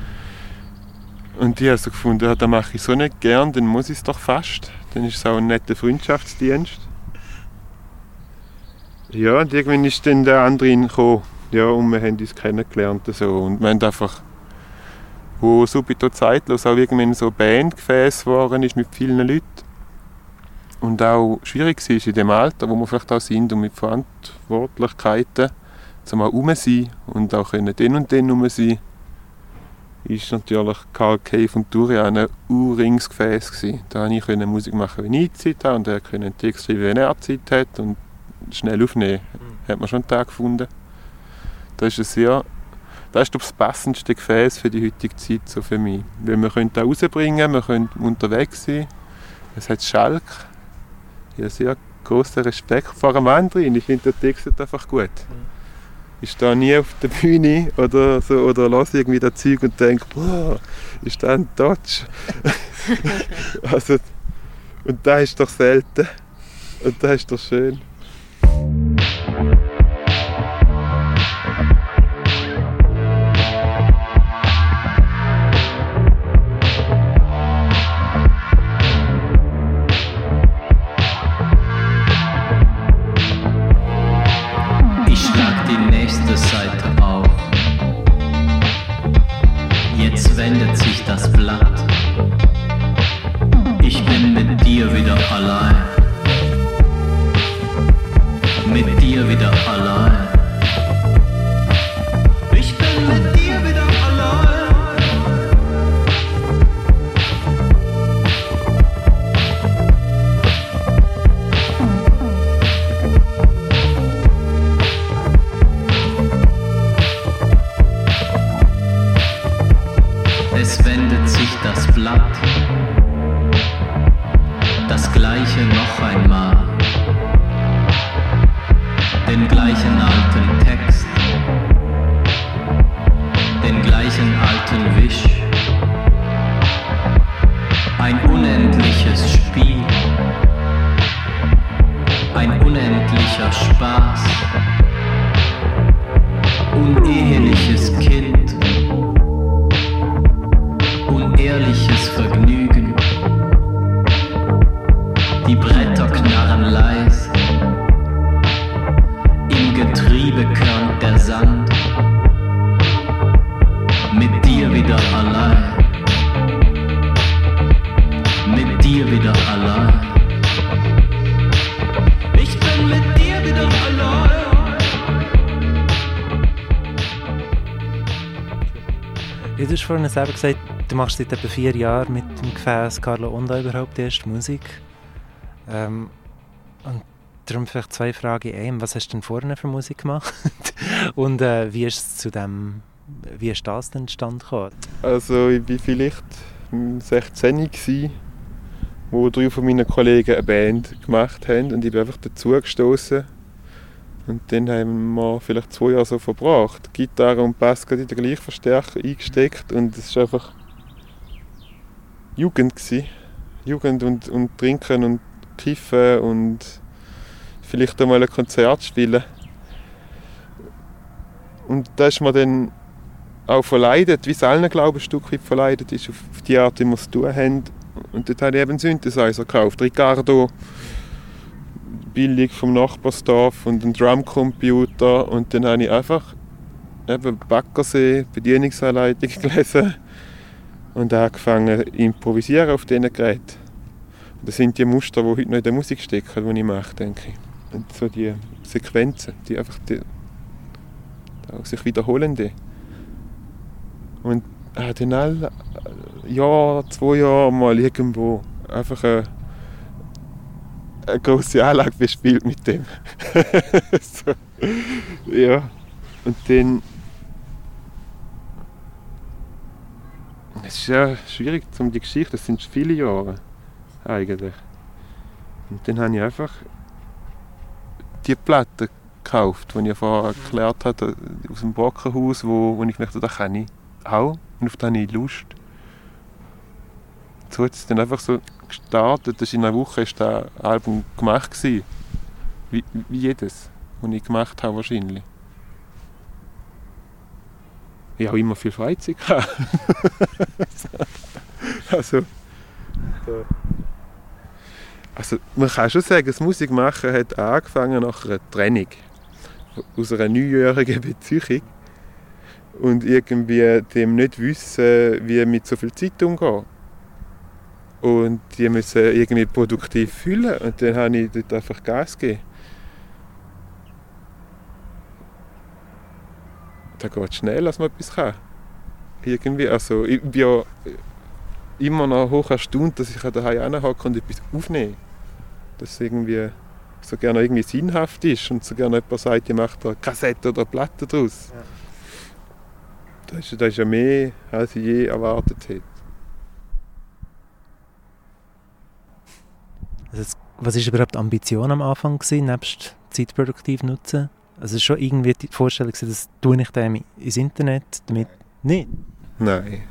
Und ich habe so gefunden, ja, das mache ich so nicht gern, dann muss ich es doch fast. Dann ist es auch ein netter Freundschaftsdienst. Ja, und irgendwann ist dann der andere gekommen. Ja, und wir haben uns kennengelernt. So. Und wir haben einfach, wo subito zeitlos auch irgendwann so Bandgefäß geworden ist mit vielen Leuten. Und auch schwierig war in dem Alter, wo wir vielleicht auch sind und mit Verantwortlichkeiten, zum mal rum sein und auch können den und den rum sein, ist natürlich Karl K. von Durian ein Urringsgefäß gewesen. Da konnte ich Musik machen, wenn ich Zeit habe und er konnte einen Text schreiben, wenn er Zeit hat und schnell aufnehmen. Hat man schon einen Tag gefunden. Das ist ein sehr, das ist das passendste Gefäß für die heutige Zeit so für mich. Weil wir können da rausbringen, wir können unterwegs sein. Es hat Schalk. Ich habe sehr großen Respekt vor einem anderen. Ich finde, der Text einfach gut. Ich stehe nie auf der Bühne oder so oder lasse irgendwie das Zeug und denke, boah, ist das ein Dodge? also, und das ist doch selten. Und das ist doch schön. Selber gesagt, du machst seit etwa vier Jahren mit dem Gefäß Carlo Onda überhaupt die erste Musik. Ähm, und darum vielleicht zwei Fragen in. Was hast du denn vorher für Musik gemacht? und äh, wie ist es zu dem, wie ist das denn gekommen? Also ich war vielleicht hm, 16 gsi, wo drei von meinen Kollegen eine Band gemacht haben und ich bin einfach dazu gestoßen. Und dann haben wir vielleicht zwei Jahre so verbracht. Gitarre und Bass gerade in den gleichen Verstärker eingesteckt und es war einfach Jugend. Gewesen. Jugend und, und Trinken und Kiffen und vielleicht einmal ein Konzert spielen. Und da ist mir dann auch verleidet, wie es allen glaube ich, ein Stück weit verleidet ist, auf die Art, wie wir es tun haben. Und dort habe ich eben Synthesizer gekauft. Ricardo, billig vom Nachbarsdorf und einen Drumcomputer. Und dann habe ich einfach eben Baggersee, Bedienungsanleitung gelesen und angefangen zu improvisieren auf diesen Geräten. Das sind die Muster, die heute noch in der Musik stecken, die ich mache, denke ich. Und so die Sequenzen, die einfach die, auch sich wiederholende. Und er hat dann alle Jahr, zwei Jahre mal irgendwo einfach eine, eine große Anlage bespielt mit dem. so. Ja. Und dann. Es ist ja schwierig, um die Geschichte, das sind viele Jahre eigentlich. Und dann habe ich einfach die Platte gekauft, die ich vorher erklärt habe, aus dem Brockenhaus, wo, wo ich dachte, das kann ich auch und auf das habe ich Lust. So hat es dann einfach so gestartet, das in einer Woche ist das Album gemacht. Wie, wie jedes, was ich gemacht habe wahrscheinlich. Ich habe immer viel Freizeit also, so. Also man kann schon sagen, das Musikmachen hat angefangen nach einer Trennung. Aus einer neunjährigen Beziehung. Und irgendwie dem nicht wissen, wie mit so viel Zeit umgehen. Und die müssen irgendwie produktiv füllen. Und dann habe ich dort einfach Gas gegeben. Da geht es schnell, als man etwas kann. Irgendwie, also ich bin ja immer noch hoch erstaunt, dass ich daheim hinhocke und etwas aufnehme. Dass es irgendwie so gerne irgendwie sinnhaft ist und so gerne jemand sagt, ich mache da eine Kassette oder Platte draus. Das, ist, das ist ja mehr, als ich je erwartet hätte. Also jetzt, was war überhaupt die Ambition am Anfang, gewesen, nebst zeitproduktiv nutzen? Also es war schon irgendwie die Vorstellung, das tue ich dem ins Internet, damit... Nicht? Nein.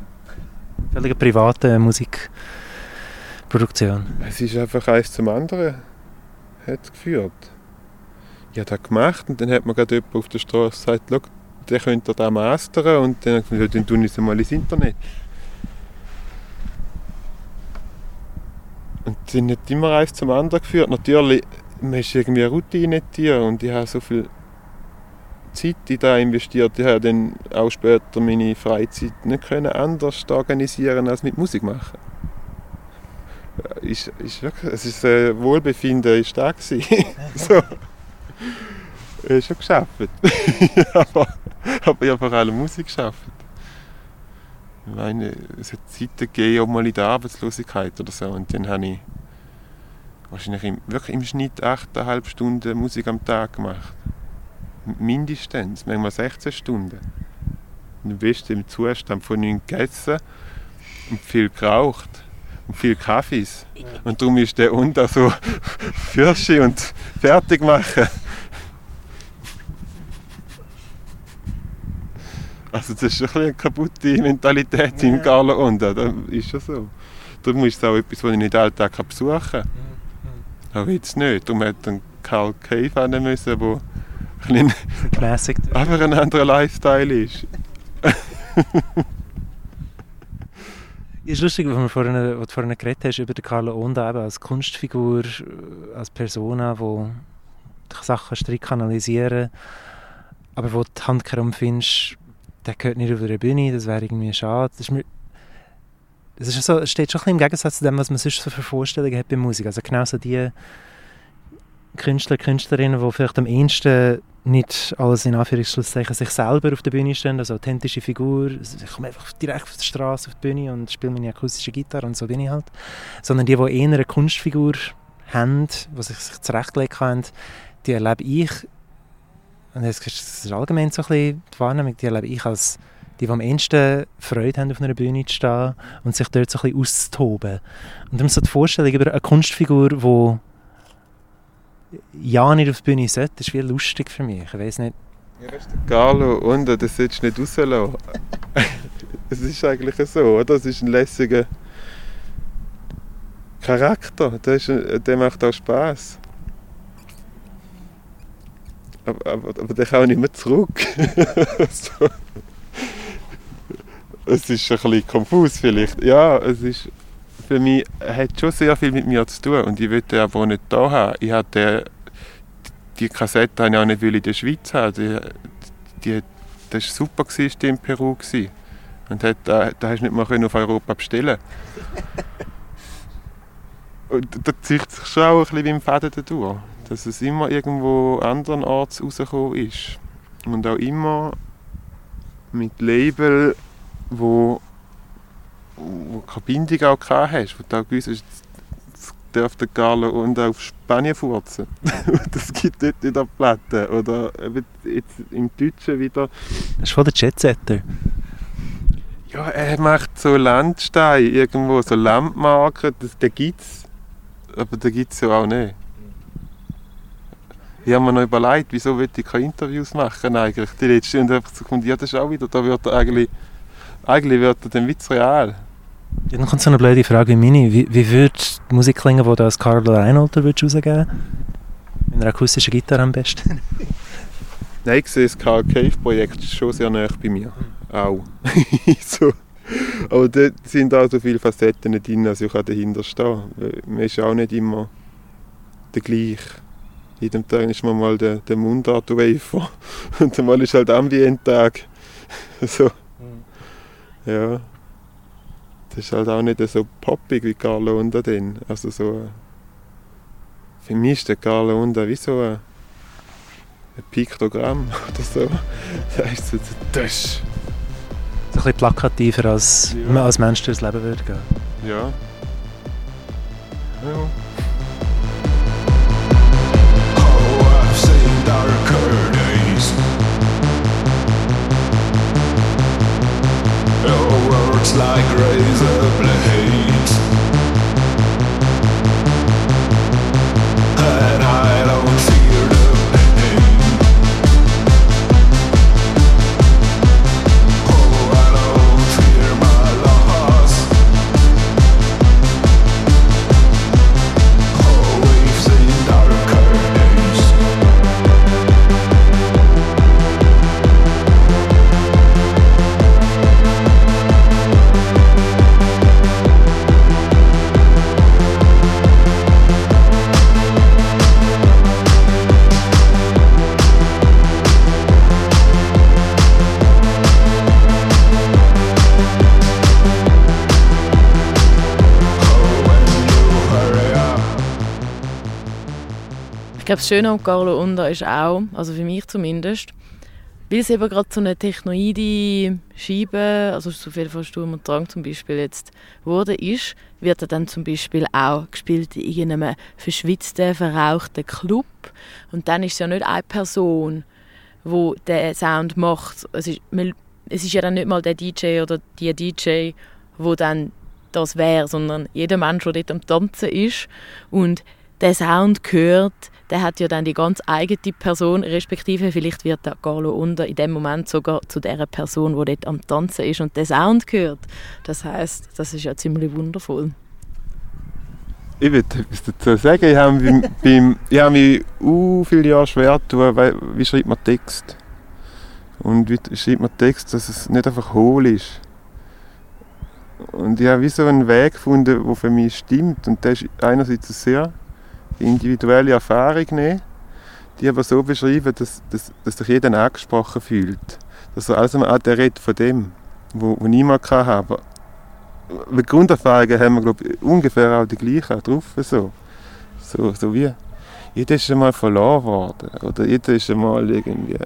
Völlig private Musikproduktion. Es ist einfach eins zum anderen hat geführt. Ich habe das gemacht und dann hat mir gerade jemand auf der Straße gesagt, «Schau, der könnte da mastern und dann habe ich gesagt, dann tue ich es mal ins Internet. Und es sind nicht immer eins zum anderen geführt. Natürlich, man ist irgendwie eine Routine Tier und ich habe so viel Zeit in das investiert. Ich habe dann auch später meine Freizeit nicht können anders organisieren als mit Musik machen. Ist, ist wirklich, es ist äh, Wohlbefinden ist da gewesen. so. Ich habe schon geschafft. aber, aber ich habe vor allem Musik geschafft. Ich meine, es hat Zeiten gegeben, auch mal in der Arbeitslosigkeit oder so. Und dann habe ich wahrscheinlich im, wirklich im Schnitt 8,5 Stunden Musik am Tag gemacht. Mindestens, manchmal 16 Stunden. Und du bist im Zustand von nichts gegessen und viel geraucht und viel Kaffees. Und darum ist der unten so Fürsche und fertig machen. Also das ist schon eine kaputte Mentalität im Carlo Onda, das ist schon so. Darum ist es auch etwas, was ich nicht alltag kann besuchen kann. Aber jetzt nicht. Darum hat dann Carl Cave hin müssen, wo ein bisschen einfach ein anderer Lifestyle ist. Ja, ist lustig, wenn wir vorhin, was du vorhin geredet hast über den Carlo Onda eben als Kunstfigur, äh, als Persona, die Sachen strikt analysieren aber wo die Hand findest, der gehört nicht auf eine Bühne, das wäre irgendwie schade. Das, ist mir, das ist so, es steht schon ein bisschen im Gegensatz zu dem, was man sonst so für Vorstellungen hat bei Musik. Also genau so die Künstler, Künstlerinnen, die vielleicht am ehesten nicht alles in Anführungszeichen sich selber auf der Bühne stehen, also authentische Figur, ich komme einfach direkt auf der Straße auf die Bühne und spiele meine akustische Gitarre und so bin ich halt. Sondern die, die eher eine Kunstfigur haben, die sich, sich zurechtgelegt haben, die erlebe ich, und das ist, das ist allgemein so ein bisschen die Wahrnehmung, die erlebe ich als die, die am ehesten Freude haben, auf einer Bühne zu stehen und sich dort so ein bisschen auszutoben. Und dann so die Vorstellung über eine Kunstfigur, die ja nicht auf die Bühne sollte, ist wie lustig für mich. Ich weiß nicht. Carlo Onda, das solltest du nicht rauslassen. Es ist eigentlich so, oder? Das ist ein lässiger Charakter. Der, ist, der macht auch Spaß. Aber, aber, aber der kann auch nicht mehr zurück. so. Es ist ein bisschen konfus vielleicht. Ja, es ist für mich hat schon sehr viel mit mir zu tun und ich will den aber auch nicht da haben. Ich hatte die Kassette habe ich auch nicht will in der Schweiz haben. Die, die, das war super, gewesen, in Peru. Gewesen. Und hat, da, da hast du nicht können auf Europa bestellen Und da zieht sich schon auch ein bisschen wie im Faden dadurch. Dass es immer irgendwo andernorts rausgekommen ist. Und auch immer mit Label, wo, wo keine Bindung auch gehabt hast. Wo du auch gewusst hast, darf der Carlo und auf Spanien furzen. das gibt dort wieder Platten. Oder eben jetzt im Deutschen wieder Das ist voll der Jetsetter. Ja, er macht so Landsteine irgendwo, so Landmarken, das, den gibt es. Aber den gibt es ja auch nicht. Ich habe mir noch überlegt, wieso will ich keine Interviews machen eigentlich. Die letzte und einfach so gefunden, ja das ist auch wieder, da wird er eigentlich, eigentlich wird er den Witz real. Ja, dann kommt so eine blöde Frage wie meine. Wie, wie würde die Musik klingen, die du als Carlo Reinholter würdest rausgeben Mit einer akustischen Gitarre am besten. Nein, ich sehe das Carl Cave Projekt schon sehr nah bei mir. Auch. so. Aber dort sind auch so viele Facetten drin, als ich kann dahinter stehen. Man ist auch nicht immer der gleiche. Jedem Tag ist man mal der, der Mundart-Wafer und mal ist halt Ambient-Tag. so. Ja. Das ist halt auch nicht so poppig wie Carlo Onda dann. Also so... äh, Für mich ist der Carlo Onda wie so ein, ein Piktogramm oder so. Das ist so, das ist, So ein bisschen plakativer, als Ja. man als Mensch durchs Leben würde gehen. ja. ja. Like razor blades. Ich glaube, das Schöne an Carlo Onda ist auch, also für mich zumindest, weil es eben gerade so eine technoide Scheibe, also so viel von Sturm und Drang zum Beispiel jetzt wurde ist, wird er dann zum Beispiel auch gespielt in irgendeinem verschwitzten, verrauchten Club. Und dann ist es ja nicht eine Person, wo der Sound macht. Es ist, es ist ja dann nicht mal der DJ oder die DJ, wo dann das wäre, sondern jeder Mensch, der dort am Tanzen ist und der Sound hört, der hat ja dann die ganz eigene Person, respektive vielleicht wird der Carlo Under in dem Moment sogar zu der Person, die dort am Tanzen ist und den Sound hört. Das heißt, das ist ja ziemlich wundervoll. Ich würde etwas dazu sagen. Ich habe beim, ich habe mich uh, viele Jahre schwer getan, weil, wie schreibt man Text? Und wie schreibt man Text, dass es nicht einfach hohl ist? Und ich habe wie so einen Weg gefunden, der für mich stimmt. Und das ist einerseits eine individuelle Erfahrung, nehmen, die aber so beschreiben, dass, dass, dass sich jeder angesprochen fühlt. Dass er also ah, der redet von dem, wo, wo niemand kann haben. Die Grunderfahrungen haben wir glaub, ich, ungefähr auch die gleichen drauf. So. So, so wie jeder ist einmal verloren worden. Oder jeder ist einmal irgendwie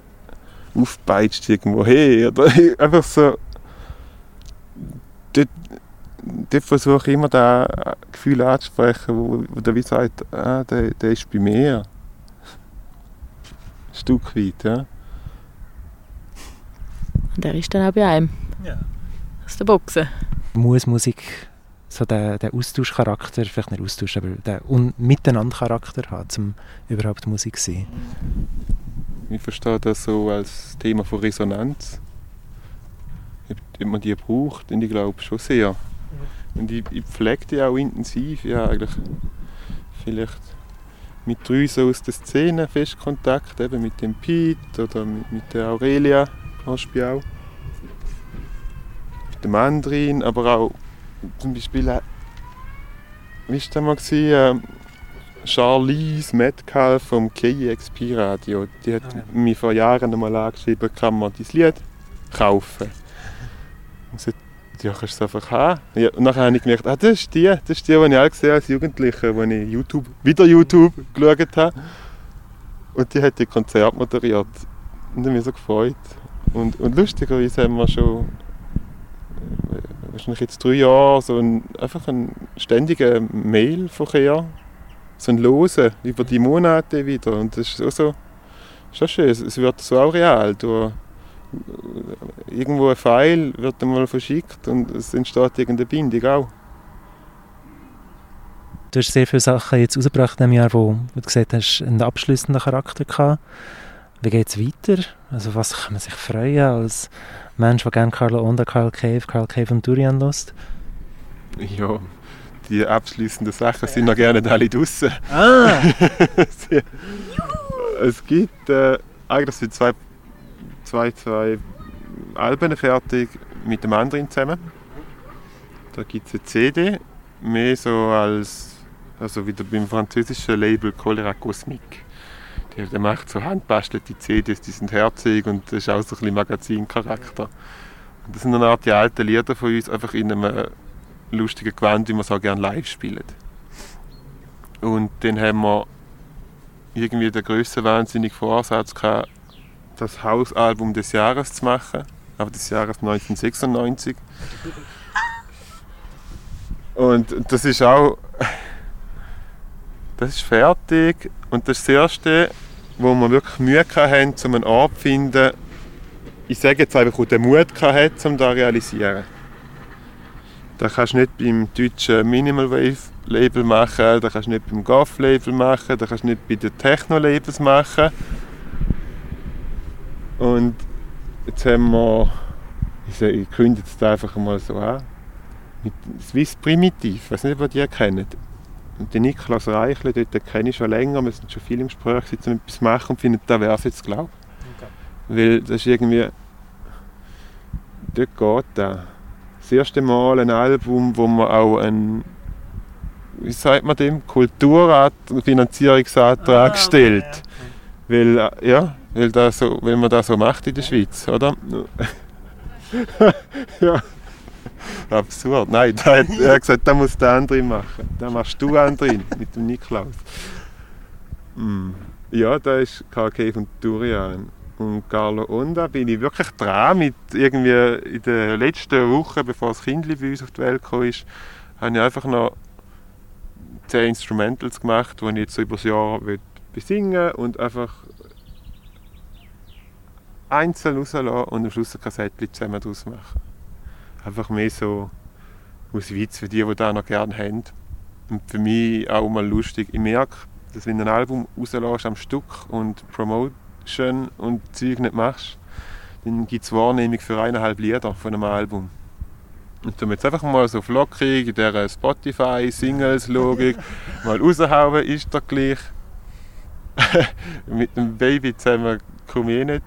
aufgepeitscht irgendwo her. Oder einfach so. Dort, dort versuche ich immer das Gefühl anzusprechen, wo, wo der wie sagt, ah, der, der ist bei mir. Ein Stück weit, ja. Und er ist dann auch bei einem. Ja. Aus der Boxen. Muss Musik so den, den Austauschcharakter, vielleicht nicht Austausch, aber den Un Miteinandercharakter haben, um überhaupt Musik zu sein? Ich verstehe das so als Thema von Resonanz. Ob ob man die braucht, und ich glaube schon sehr. Und ich, ich pflege die auch intensiv. Ich habe eigentlich vielleicht mit drei so aus der Szene fest Kontakt, eben mit dem Pete oder mit, mit der Aurelia, Beispiel auch. Mit dem Mandrin, aber auch zum Beispiel, äh, wie war das mal? Gewesen, ähm, Charlize Metcalf vom KXP Radio. Die hat Ah, ja. mich vor Jahren einmal angeschrieben, kann man dein Lied kaufen. Und sie ja, kannst du es einfach haben. Ja, und dann habe ich gemerkt, ah, das ist die, das ist die, die ich auch gesehen als Jugendlicher, als ich YouTube, wieder YouTube geschaut habe. Und die hat die Konzert moderiert. Und ich mich so gefreut. Und, und lustigerweise haben wir schon äh, wahrscheinlich jetzt drei Jahre so ein, einfach einen ständigen Mailverkehr so ein Losen über die Monate wieder. Und das ist auch so schon schön. Es- wird so auch real. Du, irgendwo ein Pfeil wird einmal verschickt und es entsteht irgendeine Bindung auch. Du hast sehr viele Sachen jetzt rausgebracht in diesem Jahr, wo, du gesagt hast, einen abschließenden Charakter gehabt. Wie geht es weiter? Also was kann man sich freuen als Mensch, der gerne Carlo Onda, Carl Cave, Carl Cave und Durian lässt? Ja, die abschließenden Sachen sind noch gerne alle draußen. Ah! es gibt äh, eigentlich sind zwei, zwei, zwei Alben fertig mit dem anderen zusammen. Da gibt es eine CD, mehr so als Also wieder beim französischen Label Cholera Cosmique. Der, der macht so handbastelte CDs, die sind herzig und das ist auch so ein bisschen Magazincharakter. Und das sind eine Art die alten Lieder von uns, einfach in einem lustigen Gewand, wie wir so gerne live spielen. Und dann haben wir irgendwie den grössten wahnsinnigen Vorsatz gehabt, das Hausalbum des Jahres zu machen, aber des Jahres 1996. Und das ist auch, das ist fertig und das ist das erste, wo wir wirklich Mühe hatten, um einen Ort zu finden, ich sage jetzt einfach, der Mut hatte, um das zu realisieren. Das kannst du nicht beim deutschen Minimal Wave Label machen, das kannst du nicht beim Goth Label machen, das kannst du nicht bei den Techno Labels machen. Und jetzt haben wir, ich, sage, ich kündige jetzt einfach mal so an, mit Swiss Primitiv, ich weiß nicht, ob ihr die kennt. Und den Niklas Reichle, dort kenne ich schon länger, wir sind schon viel im Gespräch, um etwas zu machen und finden, da wäre es jetzt, glaube ich. Weil das ist irgendwie, dort geht das. Das erste Mal ein Album, wo man auch ein, wie sagt man dem, Kulturfinanzierungsantrag stellt. Weil, äh, ja, weil, das so, weil man das so macht in der Schweiz, oder? ja. Absurd. Nein, da hat, er hat gesagt, da muss der andere machen. Da machst du andere mit dem Niklaus. Mm. Ja, da ist KK von Durian. Und Carlo Onda bin ich wirklich dran. Mit irgendwie in der letzten Woche, bevor das Kind bei uns auf die Welt kam, ist, habe ich einfach noch 10 Instrumentals gemacht, die ich jetzt so über das Jahr will besingen und einfach einzeln rauslassen und am Schluss ein Kassettchen zusammen daraus machen. Einfach mehr so aus Witz für die, die das noch gerne haben. Und für mich auch mal lustig. Ich merke, dass wenn du ein Album rauslässt am Stück und Promotion und Zeug nicht machst, dann gibt es Wahrnehmung für eineinhalb Lieder von einem Album. Und du jetzt einfach mal so flockig in dieser Spotify-Singles-Logik mal raushauen, ist doch gleich. Mit dem Baby zusammen komme ich eh nicht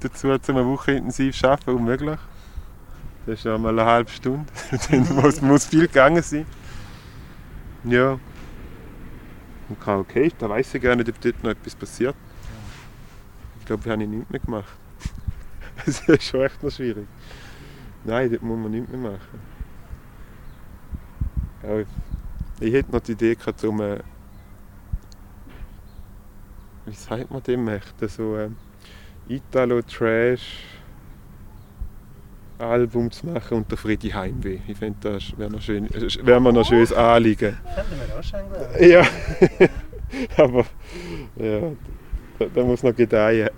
dazu, um eine Woche intensiv zu arbeiten, unmöglich. Das ist ja mal eine halbe Stunde. Dann muss, muss viel gegangen sein. Ja. Und okay, da weiß ich gar nicht, ob dort noch etwas passiert. Ich glaube, wir haben nichts mehr gemacht. Das ist schon echt noch schwierig. Nein, dort muss man nichts mehr machen. Ja, ich hätte noch die Idee gehabt, um ein, wie sagt man dem echt, so ein Italo-Trash Album zu machen und der Freddy Heimweh. Ich finde, das wäre noch schön, wäre mir noch ein schönes Anliegen. Fänden wir auch schon. Ja, aber ja, da, da muss noch gedeihen.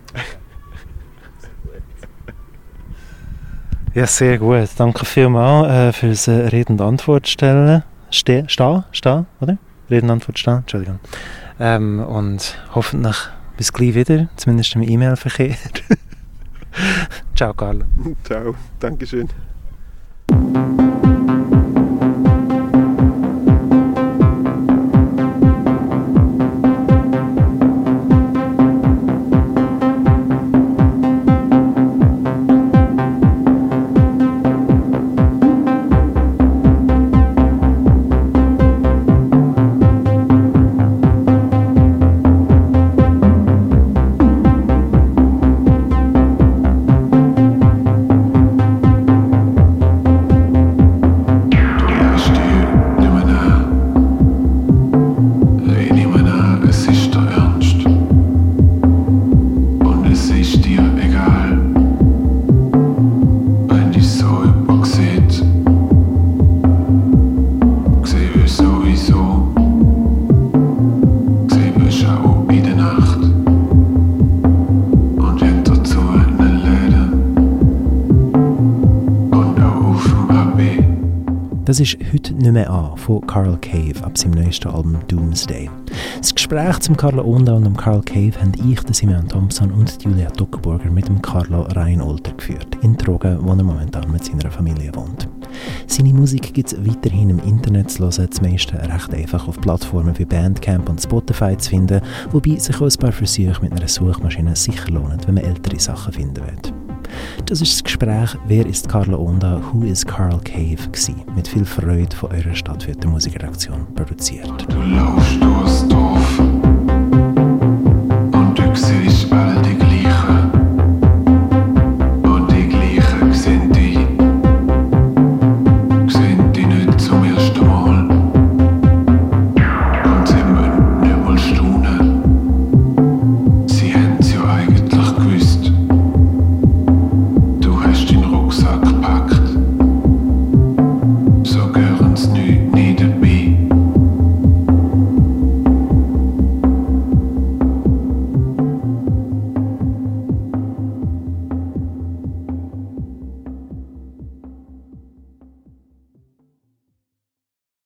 Ja, sehr gut. Danke vielmals äh, für das äh, Reden und Antwort stellen. Ste stehen, stehen, oder? Reden und Antwort stehen, Entschuldigung. Ähm, und hoffentlich bis gleich wieder, zumindest im E-Mail-Verkehr. Ciao, Carlo. Ciao, Dankeschön. Ist «Heute nicht mehr an» von Carl Cave ab seinem neuesten Album «Doomsday». Das Gespräch zum Carlo Onda und dem Carl Cave haben ich, der Simeon Thompson und Julia Duckenburger mit dem Carlo Reinolter geführt, in Trogen, wo er momentan mit seiner Familie wohnt. Seine Musik gibt es weiterhin im Internet zu hören, das meiste recht einfach auf Plattformen wie Bandcamp und Spotify zu finden, wobei sich auch ein paar Versuche mit einer Suchmaschine sicher lohnen, wenn man ältere Sachen finden will. Das ist das Gespräch «Wer ist Carlo Onda? Who is Carl Cave?» gewesen, mit viel Freude von eurer Stadtviertel Musikredaktion produziert. Du